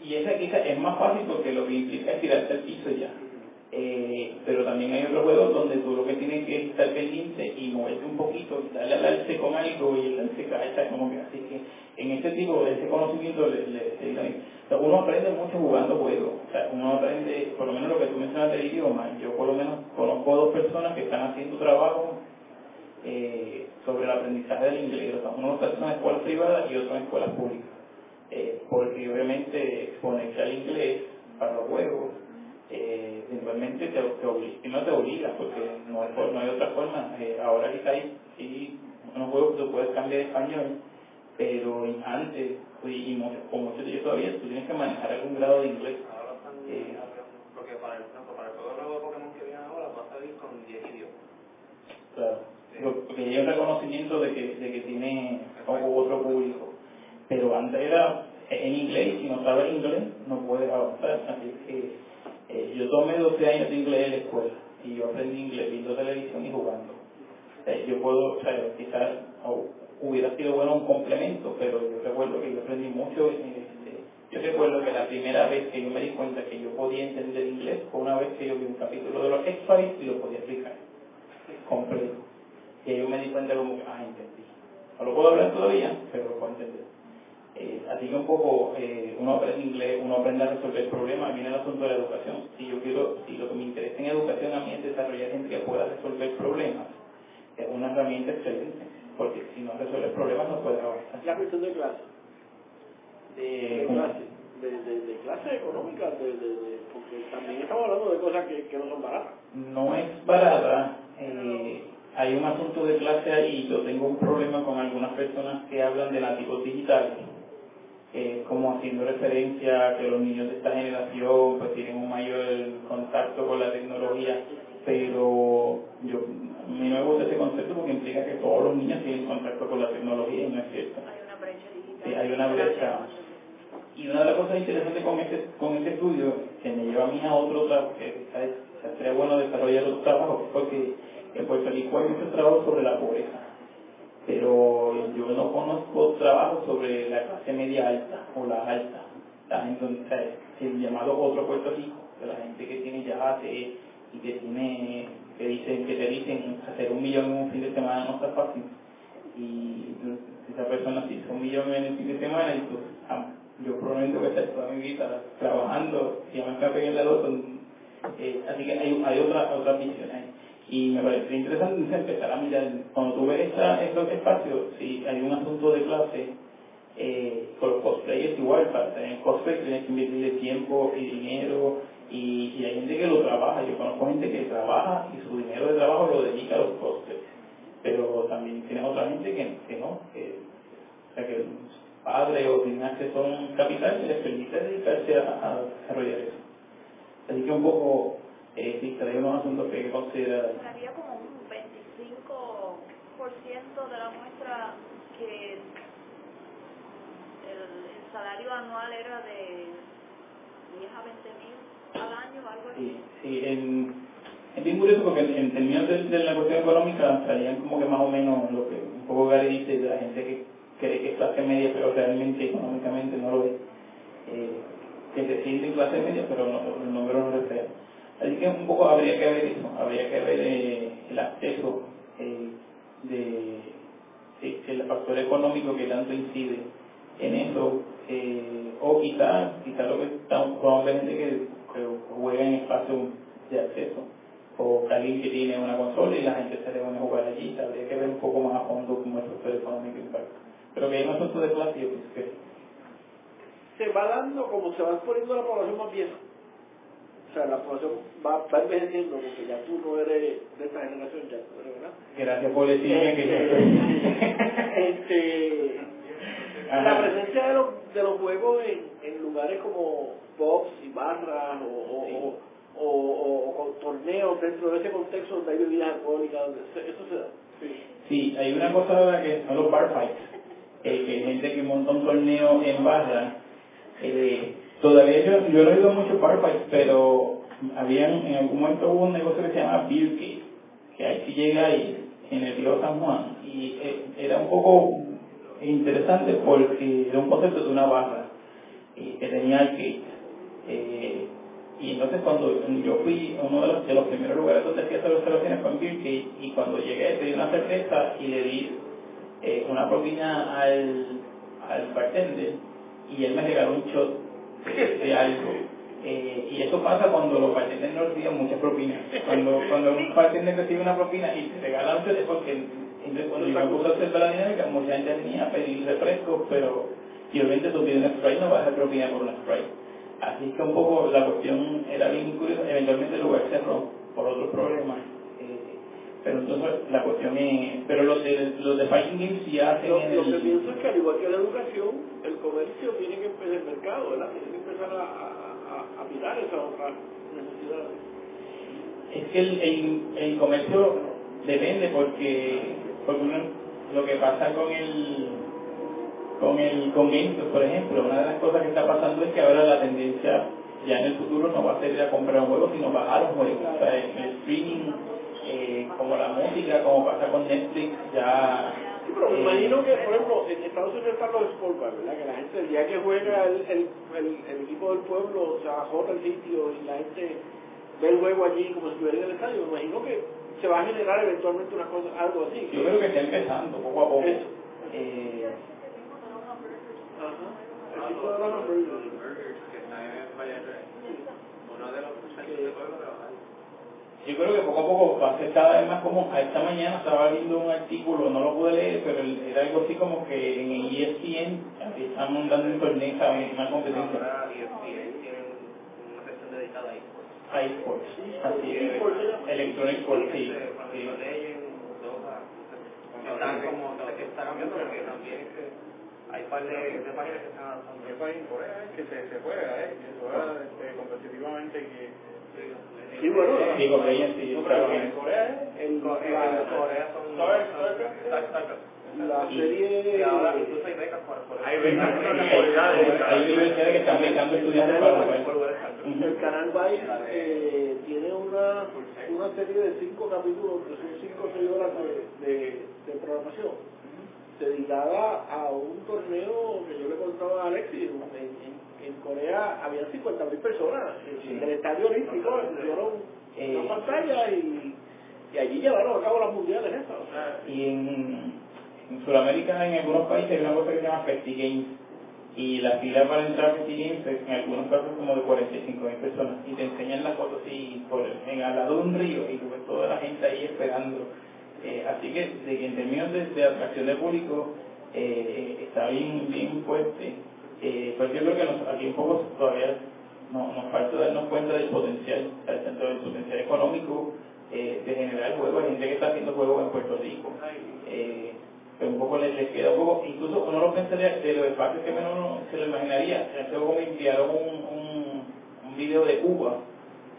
y esa quizá es más fácil porque lo que implica es tirarte al piso ya. Eh, pero también hay otros juegos donde tú lo que tienes que estar pendiente y moverte un poquito, darle al alce con algo y el alce cae, como que así que en este tipo, de ese conocimiento, le, le, le, uno aprende mucho jugando juegos, o sea, uno aprende, por lo menos lo que tú mencionas del idioma, yo por lo menos conozco dos personas que están haciendo trabajo eh, sobre el aprendizaje del inglés, o sea, uno está en escuelas privadas y otro en escuelas públicas, eh, porque obviamente exponerse al inglés para los juegos eh, eventualmente te, te no te obliga porque no hay, no hay otra forma. Eh, ahora quizá hay sí unos juegos que tú puedes cambiar de español pero antes y, y muchos de ellos todavía tú tienes que manejar algún grado de inglés. Eh, porque para el, para el juego Pokémon que viene ahora va a salir con 10 idiomas. Claro porque hay un reconocimiento de que, de que tiene otro público. Pero antes era en inglés y si no sabes inglés no puedes avanzar así que eh, yo tomé 12 años de inglés en la escuela y yo aprendí inglés viendo televisión y jugando. Eh, yo puedo, o sea, quizás hubiera sido bueno un complemento, pero yo recuerdo que yo aprendí mucho. Este, yo recuerdo que la primera vez que yo me di cuenta que yo podía entender inglés fue una vez que yo vi un capítulo de los X-Files y lo podía explicar completo. Y yo me di cuenta como que, ah, entendí. No lo puedo hablar todavía, pero lo puedo entender. Eh, así que un poco eh, uno aprende inglés, uno aprende a resolver problemas, viene el asunto de la educación. Si yo quiero, si lo que me interesa en educación a mí es desarrollar gente que pueda resolver problemas, es una herramienta excelente, porque si no resuelves problemas no puedes avanzar. La cuestión de clase. De, de clase, de, de, de clase económica, de, de, porque también estamos hablando de cosas que, que no son baratas. No es barata. Eh, hay un asunto de clase ahí, yo tengo un problema con algunas personas que hablan de nativos digitales eh, como haciendo referencia a que los niños de esta generación pues tienen un mayor contacto con la tecnología, pero yo me no me gusta ese concepto porque implica que todos los niños tienen contacto con la tecnología y no es cierto. Hay una brecha digital. Sí, hay una brecha. Y una de las cosas interesantes con este, con este estudio, que me lleva a mí a otro trabajo, que sería bueno desarrollar otro trabajo, porque en Puerto Rico hay muchos trabajos sobre la pobreza pero yo no conozco trabajo sobre la clase media alta o la alta, la gente, el llamado otro Puerto Rico, de la gente que tiene yate y que tiene, que dicen, que te dicen hacer un millón en un fin de semana no está fácil. Y esa persona si hizo un millón en el fin de semana y pues ah, yo voy a estar toda mi vida trabajando ya me escapé en el lado, eh, así que hay, hay otra, otra visión ahí. Y me parece interesante empezar a mirar, cuando tú ves esta, estos espacios, si hay un asunto de clase, eh, con los cosplayers igual, para tener cosplay tienes que invertirle tiempo y dinero, y, hay gente que lo trabaja, yo conozco gente que trabaja y su dinero de trabajo lo dedica a los cosplays, pero también tienes otra gente que, que no, que, o sea que padre o tienen acceso a un capital que les permite dedicarse a desarrollar eso. Así que un poco sí, hay unos asuntos que hay que considerar. Había como un 25% de la muestra que el, el, salario anual era de 10 a 20 mil al año, algo así. Sí, sí en, es bien curioso porque en, términos de, de, la cuestión económica salían como que más o menos lo que un poco Gary dice de la gente que cree que es clase media pero realmente económicamente no lo es. Eh, que se siente clase media pero no, el número no refleja. Así que un poco habría que ver eso, habría que ver eh, el acceso eh, de, el factor económico que tanto incide en eso, eh, o quizás quizá lo que estamos probablemente que, que juega en espacio de acceso, o alguien que tiene una consola y la gente se le van a jugar allí, habría que ver un poco más a fondo cómo el factor económico impacta. Pero que hay un asunto de clase, yo que se va dando como se va poniendo la población más vieja o sea, la población va, va envejeciendo porque ya tú no eres de esta generación, ya tú eres, ¿verdad? Gracias por decirme que yo eh, la presencia de los, de los juegos en, en lugares como pubs y barras o, o, Sí. o, o, o- o con torneos dentro de ese contexto donde hay bebidas alcohólicas, donde se- eso se da. Sí, hay una cosa que son los bar fights, eh, que hay gente que monta un torneo en barra. Eh, todavía yo, yo he ido bar fights, pero habían, en algún momento hubo un negocio que se llama Beer Cave, que ahí sí llega ahí, en el río San Juan, y eh, era un poco interesante porque era un concepto de una barra eh, que tenía arcade. Eh, y entonces cuando yo fui uno de los, de los primeros lugares donde hacía estas observaciones con Cave, y cuando llegué pedí una cerveza y le di eh, una propina al, al bartender y él me regaló un shot de, algo. Eh, y eso pasa cuando los bartenders no reciben muchas propinas. Cuando, cuando un bartender recibe una propina y te regala un es porque cuando yo me puse a la dinámica, mucha gente venía a pedir refrescos, pero y obviamente tú pides un Sprite, no vas a hacer propina por un Sprite. Así que un poco la cuestión era bien curiosa, eventualmente el lugar cerró por otros problemas. Pero entonces la cuestión es, pero los de, los de Fighting Games sí hacen Lo, lo que pienso es que al igual que la educación, el comercio tiene que empezar el mercado, ¿verdad? Tiene que empezar a, a, a, a mirar esas otras necesidades. es que el, el, el comercio depende porque, porque uno, lo que pasa con el con el con GameStop, por ejemplo, una de las cosas que está pasando es que ahora la tendencia ya en el futuro no va a ser ir a comprar un juego, sino bajar un juego. O sea, el, el streaming, como la música, como pasa con Netflix, ya... Sí, pero me eh, imagino que, por ejemplo, en Estados Unidos están los sport bars, ¿verdad? Que la gente, el día que juega el, el, el, el equipo del pueblo, se ajota el sitio y la gente ve el juego allí como si estuviera en el estadio. Me imagino que se va a generar eventualmente una cosa, algo así. Yo creo que está empezando poco a poco. Eso. Eh, Ajá. El tipo de los- los los hamburgers. burgers que están en Valladolid. Uno de los centros de pueblo trabajar. Yo creo que poco a poco va a ser cada vez más común. A Esta mañana estaba viendo un artículo, no lo pude leer, pero era algo así como que en el ESPN aquí están dando un torneo, ¿saben? Una competencia. Ahora ESPN tiene una sección dedicada a esports. a esports. Así ya- Electronic Sports, sí. Cuando sí. lo leyen, Dota, están como, se está cambiando porque también es que hay par de, de páginas que están adaptando. ¿Qué país? Corea es que se, se juega, ¿eh? Que se juega este, competitivamente que... Sí, bueno. Sí, con ella sí, No, claro pero en Corea. El, Corea, son... La Y- serie... Y ahora incluso hay becas por, Hay becas, Hay universidades que están becando estudiantes para. El canal Vice eh, tiene una, una serie de cinco capítulos, que son cinco o seis horas de programación, dedicada a un torneo que yo le contaba a Alexis. En, en, Corea había 50 mil personas en el estadio olímpico, pusieron Eh. una pantalla y, y allí llevaron a cabo las mundiales esas. O sea, Y en, en Sudamérica, en algunos países, hay una cosa que se llama Festi Games. Y la fila para entrar a Festi Games es en algunos casos como de 45 mil personas. Y te enseñan las fotos así por, en al lado de un río y tú ves toda la gente ahí esperando. Eh, así que, de en términos de, de atracción de público, eh, está bien, bien fuerte. Eh, pero yo creo que nos, aquí un poco todavía no, nos falta darnos cuenta del potencial, tanto del potencial económico eh, de generar juegos. Hay gente que está haciendo juegos en Puerto Rico. Eh, pero un poco les, les queda un poco, incluso uno lo pensaría de los espacios que menos se lo imaginaría. Hace poco me enviaron un, un, video de Cuba,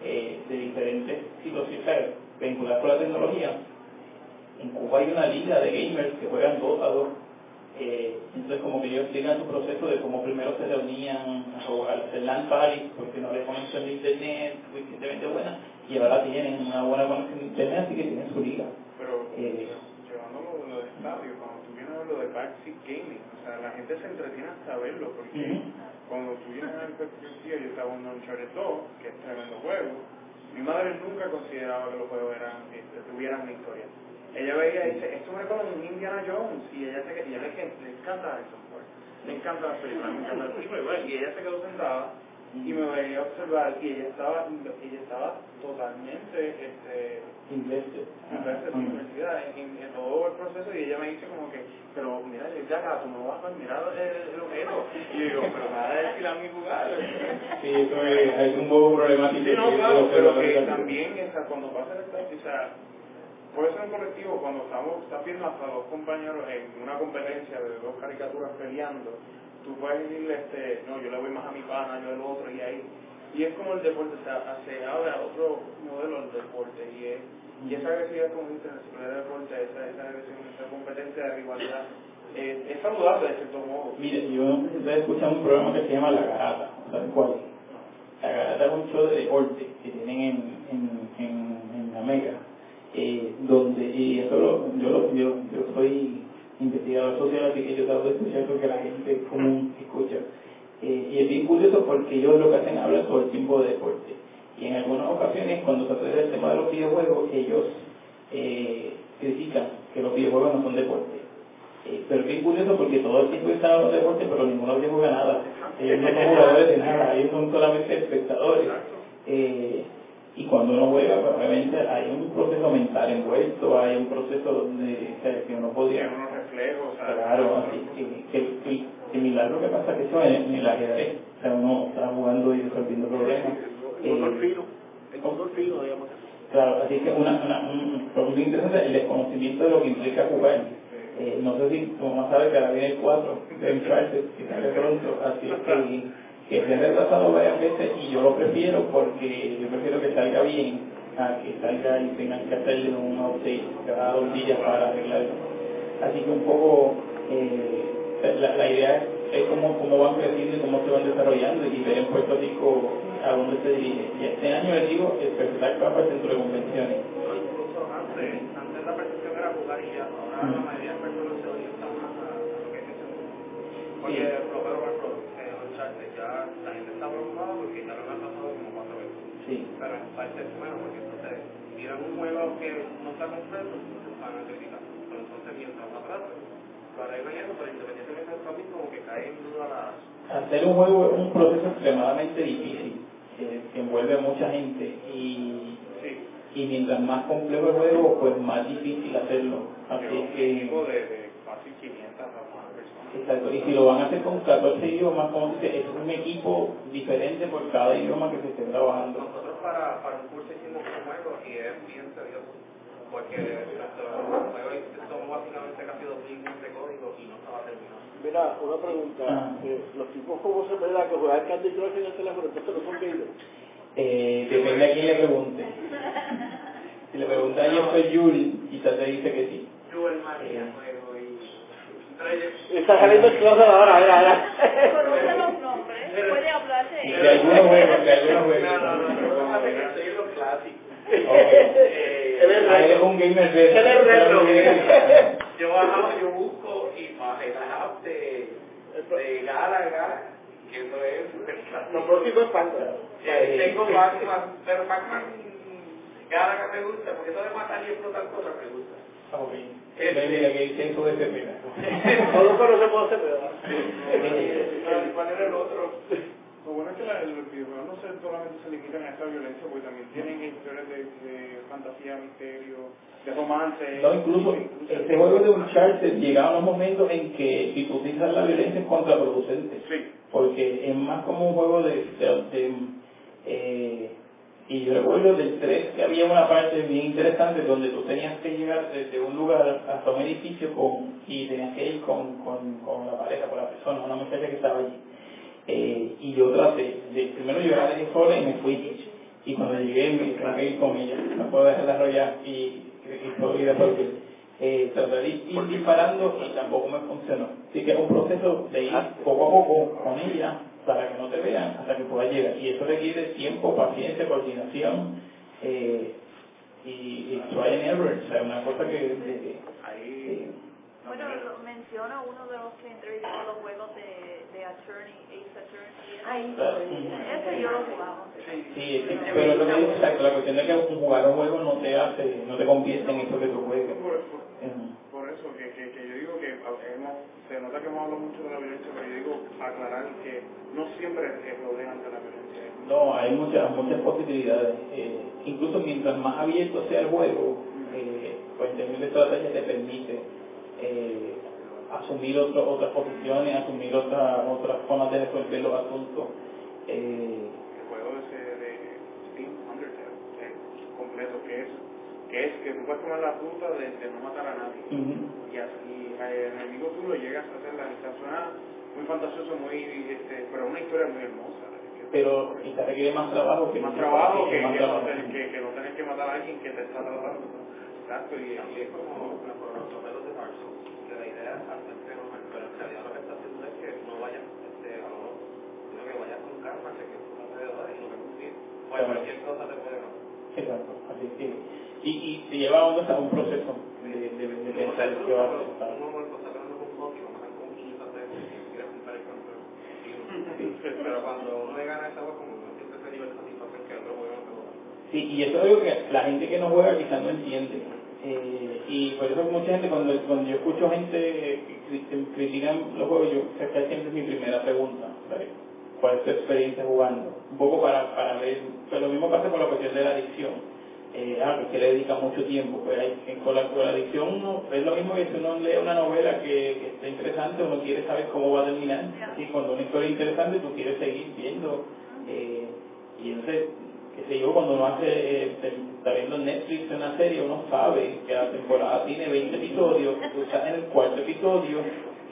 eh, de diferentes situaciones vinculadas con la tecnología. En Cuba hay una liga de gamers que juegan Dota 2. Eh, entonces como que ellos explican su proceso de cómo primero se reunían a jugar a hacer LAN parties porque no había conexión de internet suficientemente buena y ahora tienen una buena conexión de internet así que tienen su liga. Pero Eh, llevándolo lo de estadio, cuando tú vienes a lo de backseat gaming, o sea, la gente se entretiene hasta verlo, porque cuando tú vienes a ver yo estaba en Uncharted 2, que es tremendo juego, mi madre nunca consideraba que los juegos eran, este, tuvieran una historia. Ella veía y dice, esto me recuerda a un Indiana Jones, y ella, se, y ella le, le encanta Harrison Ford, le encanta las películas, me encanta las películas, y ella se quedó sentada y me veía observar, y ella estaba, ella estaba totalmente, este, Invested. inversa en la universidad, en, en todo el proceso, y ella me dice como que, pero mira, ya acá, tú no vas a mirar el, el objeto. Y yo digo, pero me vas a decir a mi lugar. Sí, eso es, es un poco problemático. Sí, no, claro, eso pero que también, cuando pasa el o sea, puede ser un colectivo, cuando estamos, estás viendo hasta dos compañeros en una competencia de dos caricaturas peleando, tú puedes ir, este, no, yo le voy más a mi pana, yo el otro, y ahí. Y es como el deporte, o se abre a otro modelo del deporte, y es y esa agresividad como dice en el deporte, esa, esa agresión, esa competencia de rivalidad, eh, es saludable de cierto modo. Mire, yo no sé un programa que se llama La Garata, ¿saben cuál? La Garata es un show de deporte que tienen en, en, en, en la Mega, eh, donde, y eso lo, yo, lo, yo, yo soy investigador social, así que yo trato de escuchar lo que la gente común escucha. Eh, y es bien curioso porque ellos lo que hacen hablan todo el tiempo de deporte. Y en algunas ocasiones, cuando se trata del tema de los videojuegos, ellos eh, critican que los videojuegos no son deporte. Eh, pero es bien curioso porque todo el tiempo están los deportes, pero ninguno de ellos juega nada. Ellos no son jugadores de nada, ellos son solamente espectadores. Eh, y cuando uno juega, pues obviamente hay un proceso mental envuelto, hay un proceso donde o sea, que uno podría... Tiene unos reflejos, Claro, así que, que, que, que milagro que pasa que eso en, en el ajedrez, o sea, uno está jugando y resolviendo problemas. El motor Eh, fino, el fino, digamos. Claro, así que una, una, un, lo muy interesante el desconocimiento de lo que implica jugar. Eh, no sé si tu mamá sabe que ahora viene el 4 de Uncharted, que sale pronto, así que, que se ha retrasado varias veces y yo lo prefiero porque yo prefiero que salga bien a que salga y tengan que hacerle un update cada dos días para arreglarlo. Así que un poco eh, la, la idea es, es cómo, cómo van creciendo y cómo se van desarrollando y ver en Puerto Rico a dónde se dirige. Y este año les digo, el festival el centro de convenciones. Incluso antes, antes la percepción era jugar y ahora la mayoría de personas se orientan más a, lo que es. Porque, Sí. Uncharted, ya la gente está preocupada porque ya lo han pasado como cuatro veces. Sí. Pero en parte es bueno porque entonces miran un juego que no está completo, entonces van a criticar. Pero entonces mientras más atrás, lo arreglan eso, pero independientemente de eso, como que cae en duda la... Hacer un juego es un proceso extremadamente difícil, que, que envuelve a mucha gente y, y mientras más complejo el juego, pues más difícil hacerlo. Así un que, de, de fácil 500 a más personas. Exacto. Y si lo van a hacer con 14 idiomas, como dice, es un equipo diferente por cada idioma que se esté trabajando. Nosotros para, para un curso hicimos un juego y es bien tedioso, porque nuestro juego son básicamente casi dos líneas de código y no estaba terminado. Mira, una pregunta. Ah. Eh, los tipos como se me da que juegan Candy Crush en el teléfono, entonces no son gamers. Eh, depende a quién le pregunte. Si le pregunta a Jeffrey Yuri, quizás te dice que sí. Yo el María juego Está saliendo el closet ahora, mira, mira. Conoce los nombres, puede hablar de Y ellos. de algunos juegos, de algunos juegos. No, no, no, no. Eh, Él es Ah, un gamer de Él es retro. yo bajo, yo busco y bajé de, de Galaga, que eso es Lo próximo es. Eh, tengo Pac-Man, pero Pac-Man, Galaga me gusta, porque eso de matar y explotar cosas me gusta. Ven, mira que dice eso de ese. Todos conocemos ese. ¿Y ¿Cuál era el otro? Lo bueno es que la, los videojuegos no solamente se limitan a esta violencia, porque también tienen historias de, de fantasía, misterio, de romance. No, incluso este juego de Uncharted llegaba a un momento en que si tú utilizas la violencia es contraproducente. Sí. Porque es más como un juego de... de- de, eh, y yo recuerdo del 3 que había una parte bien interesante donde tú tenías que llegar desde un lugar hasta un edificio con, y tenías que ir con, con, con la pareja, con la persona, una muchacha que estaba allí. Eh, y yo traté de, primero yo la dejé sola y me fui. Y cuando llegué me que ir con ella, no puedo dejarla arrollar y, y, y después eh, traté de ir disparando y tampoco me funcionó. Así que es un proceso de ir poco a poco con ella para que no te vean hasta que puedas llegar. Y eso requiere tiempo, paciencia, coordinación eh, y, y try and error. O sea, una cosa que... Ahí, Bueno, lo menciona uno de los que entrevistó los juegos de, de Attorney, Ace Attorney. Ahí. Ese yo lo jugaba. Sí, sí, pero lo que exacto, la cuestión es que jugar un juego no te hace, no te convierte en eso que tú juegas. Eso que, que, que yo digo que hemos, se nota que hemos hablado mucho de la violencia, pero yo digo aclarar que no siempre es rodean de la violencia. No, hay muchas muchas posibilidades. Eh, incluso mientras más abierto sea el juego, eh, pues en términos de estrategia te permite eh, asumir otro- otras posiciones, asumir otra, otras formas de resolver los asuntos. Eh, El juego ese de Steam Undertale, completo, que es, que es que tú puedes tomar la ruta de, de no matar a nadie. ujú. y así al enemigo tú lo llegas a hacer la lista suena muy fantasioso, muy, este, pero una historia muy hermosa. Pero quizás requiere más trabajo que más trabajo que, más que, trabajo. No tener, que, que no tener que matar a alguien que te está tratando. Exacto, y, y es como los novelos de Marx, que la idea es hacer fenómeno, pero en realidad lo que está haciendo es que no vayas este, a lo sino que vayas con calma, que es alrededor y lo que cumplir. Pues cualquier cosa te puede. Exacto, así que. Y, y te lleva a un proceso de, de, de pensar qué va a hacer. Uno cuando está hablando con Bucky, vamos a con 500 veces y quiere juntar el control. Pero cuando uno le gana esa voz, como uno siempre se nivel de satisfacción que otro juego no. Sí, y eso es algo que la gente que no juega quizás no entiende. Eh, y por eso mucha gente, cuando, cuando yo escucho gente que critican los juegos, yo esa siempre es mi primera pregunta. ¿sabes? ¿Cuál es experiencia jugando? Un poco para, para ver, pues lo mismo pasa con la cuestión de la adicción. Eh, ah, que le dedica mucho tiempo. Pues hay, con, la, con la adicción uno, es lo mismo que si uno lee una novela que, que está interesante, uno quiere saber cómo va a terminar. Así, cuando una historia es interesante, tú quieres seguir viendo. Eh, y entonces, qué sé yo, cuando uno hace, eh, está viendo en Netflix una serie, uno sabe que la temporada tiene 20 episodios, tú estás en el cuarto episodio,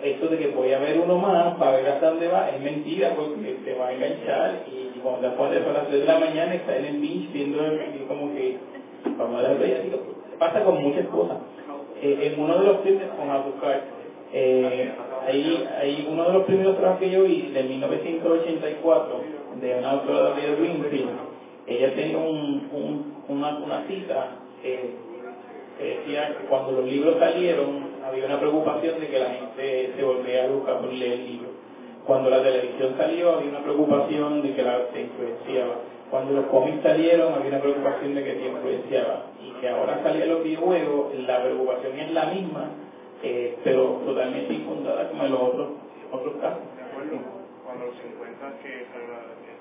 esto de que a ver uno más para ver hasta dónde va, es mentira porque te va a enganchar y, cuando te pones a las 3 de la mañana está en el beach viendo y como que vamos a darle así pasa con muchas cosas. Eh, en uno de los filmes vamos a buscar eh, ahí, ahí uno de los primeros trabajos que yo vi de 1984 de una autora de Greenfield ella tenía un, un, una, una cita eh, que decía cuando los libros salieron había una preocupación de que la gente se volvía a buscar por leer libros. Cuando la televisión salió había una preocupación de que la se influenciaba. Cuando los cómics salieron había una preocupación de que te influenciaba. Y que ahora salían los videojuegos, la preocupación es la misma, eh, pero totalmente infundada como en los otros, casos. De acuerdo, cuando los 50 que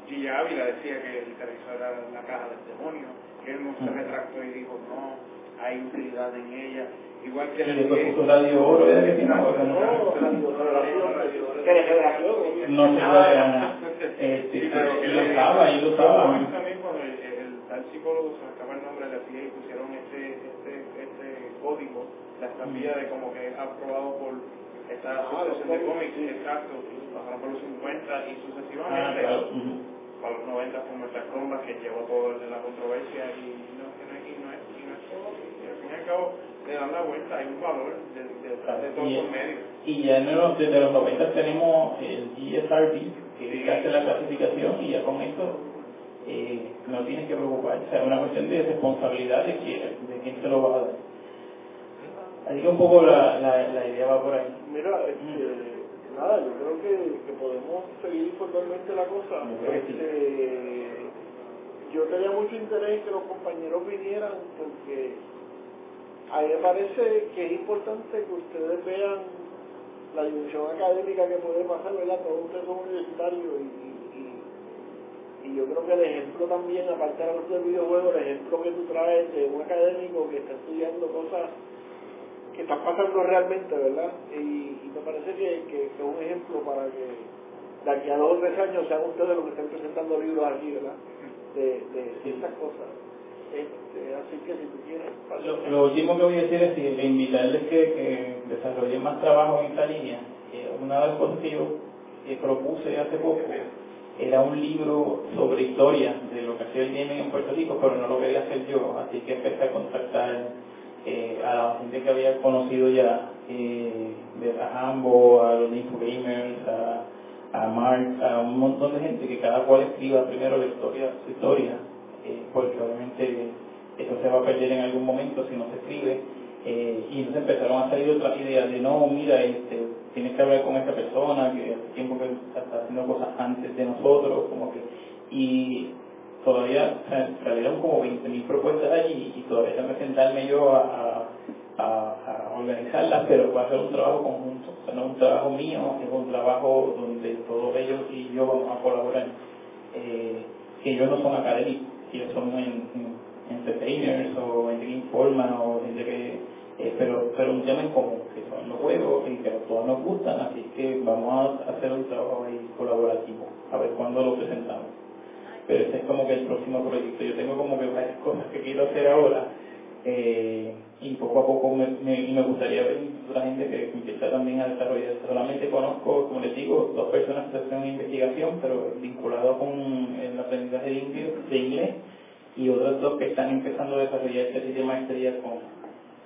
G. Ávila decía que el televisor era la caja del demonio, que él no se retractó y dijo, no, hay utilidad en ella. Igual que Y después puso Radio Oro, ¿era que tiene ahora? No, que. No cuál era. Este, él lo usaba, él lo usaba. También cuando el, el tal psicólogo, se me escapa el nombre, le hacía y pusieron este, este, este código, la estampilla de como que es aprobado por esta asociación de cómics, exacto, pasaron por los 50 y sucesivamente. Ah, para los 90 con nuestras trombas que llevó todo de la controversia que y no, es, y no es todo. Y al fin y al cabo le dan la vuelta, hay un valor de, de, de todos Y, los medios. y ya en los, desde los 90 tenemos el GSRB, que hace la clasificación, y ya con esto eh, no tienes que preocuparte. O sea, es una cuestión de responsabilidad de quién, de quién se lo va a dar. Así que un poco la, la, la idea va por ahí. Mira, este, nada, yo creo que, que podemos seguir formalmente la cosa. Sí. Este, yo tenía mucho interés en que los compañeros vinieran porque a mí me parece que es importante que ustedes vean la dimensión académica que puede pasar, ¿verdad? Todos ustedes son universitarios y, y, yo creo que el ejemplo también, aparte de los del videojuego, el ejemplo que tú traes de un académico que está estudiando cosas que están pasando realmente, ¿verdad? Y, me parece que, que, es un ejemplo para que de aquí a dos o tres años sean ustedes los que estén presentando libros aquí, ¿verdad? De, de estas cosas. Este. Lo, último que voy a decir es que invitarles que, que desarrollen más trabajo en esta línea. Una de las cosas que yo eh, propuse hace poco era un libro sobre historia de lo que hacía el gaming en Puerto Rico, pero no lo quería hacer yo, así que empecé a contactar eh, a la gente que había conocido ya, eh, a Hambo, a los Infogamers, a, a Mark, a un montón de gente que cada cual escriba primero la historia, su historia, porque obviamente eso se va a perder en algún momento si no se escribe. Eh, y entonces empezaron a salir otras ideas de no, mira, este, tienes que hablar con esta persona que hace tiempo que está haciendo cosas antes de nosotros, como que, y todavía o sea, salieron como 20.000 propuestas allí y todavía tengo que sentarme yo a, a, a, organizarlas, pero va a ser un trabajo conjunto, o sea, no es un trabajo mío, es un trabajo donde todos ellos y yo vamos a colaborar. Eh, que ellos no son académicos, ellos son en, en entertainers o gente que informa o gente que eh, pero pero un tema en común que son los juegos y que a todos nos gustan así que vamos a hacer un trabajo ahí colaborativo a ver cuándo lo presentamos. Pero ese es como que el próximo proyecto. Yo tengo como que varias cosas que quiero hacer ahora Eh, y poco a poco me, me, me gustaría ver la gente que empieza también a desarrollar. Solamente conozco, como les digo, dos personas que hacen investigación, pero vinculados con el aprendizaje de inglés, de inglés y otros dos que están empezando a desarrollar este tipo de maestría con,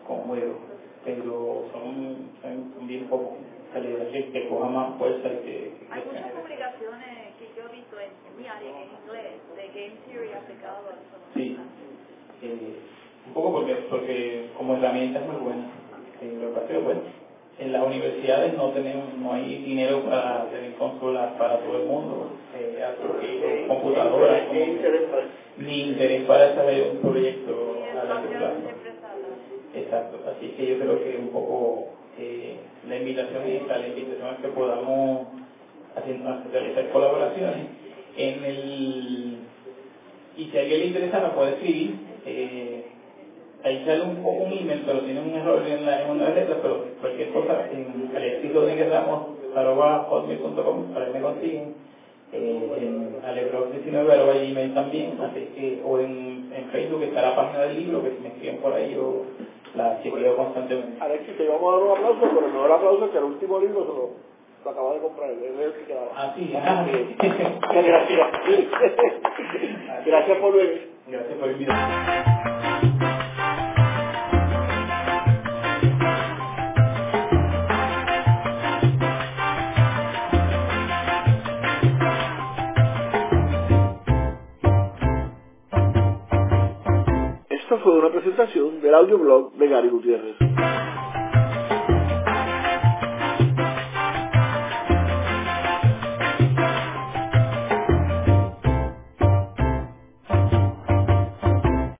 con juegos. Pero son, son, bien pocos. Que, que coja más fuerza y que... Hay muchas publicaciones que yo he visto en, en mi área en inglés de Game Theory aplicado a Sí. Eh, un poco porque, porque como herramienta es muy buena. Eh, lo que pasa es que, bueno, en las universidades no tenemos, no hay dinero para tener consolas para todo el mundo, eh, así, computadoras, ¿Qué interés para- ni interés para desarrollar un proyecto a largo plazo. Exacto, así que yo creo que un poco eh, la invitación es la invitación es que podamos hacer, hacer- realizar colaboraciones en el y si a alguien le interesa me puede escribir eh, ahí sale un, un email pero tiene un error en, la, en una de las letras pero cualquier cosa en Alexis Rodríguez Ramos arroba hotmail.com para que me consiguen eh, en alebrox19 arroba gmail también así que o en, en Facebook está la página del libro que si me escriben por ahí yo la chequeo constantemente Alexis, te íbamos a dar un aplauso, pero no el aplauso que el último libro se lo, lo acaba de comprar. él es el que quedaba. ah sí ah, gracias. gracias por venir. gracias por invitarme Esta fue una presentación del audioblog de Gary Gutiérrez.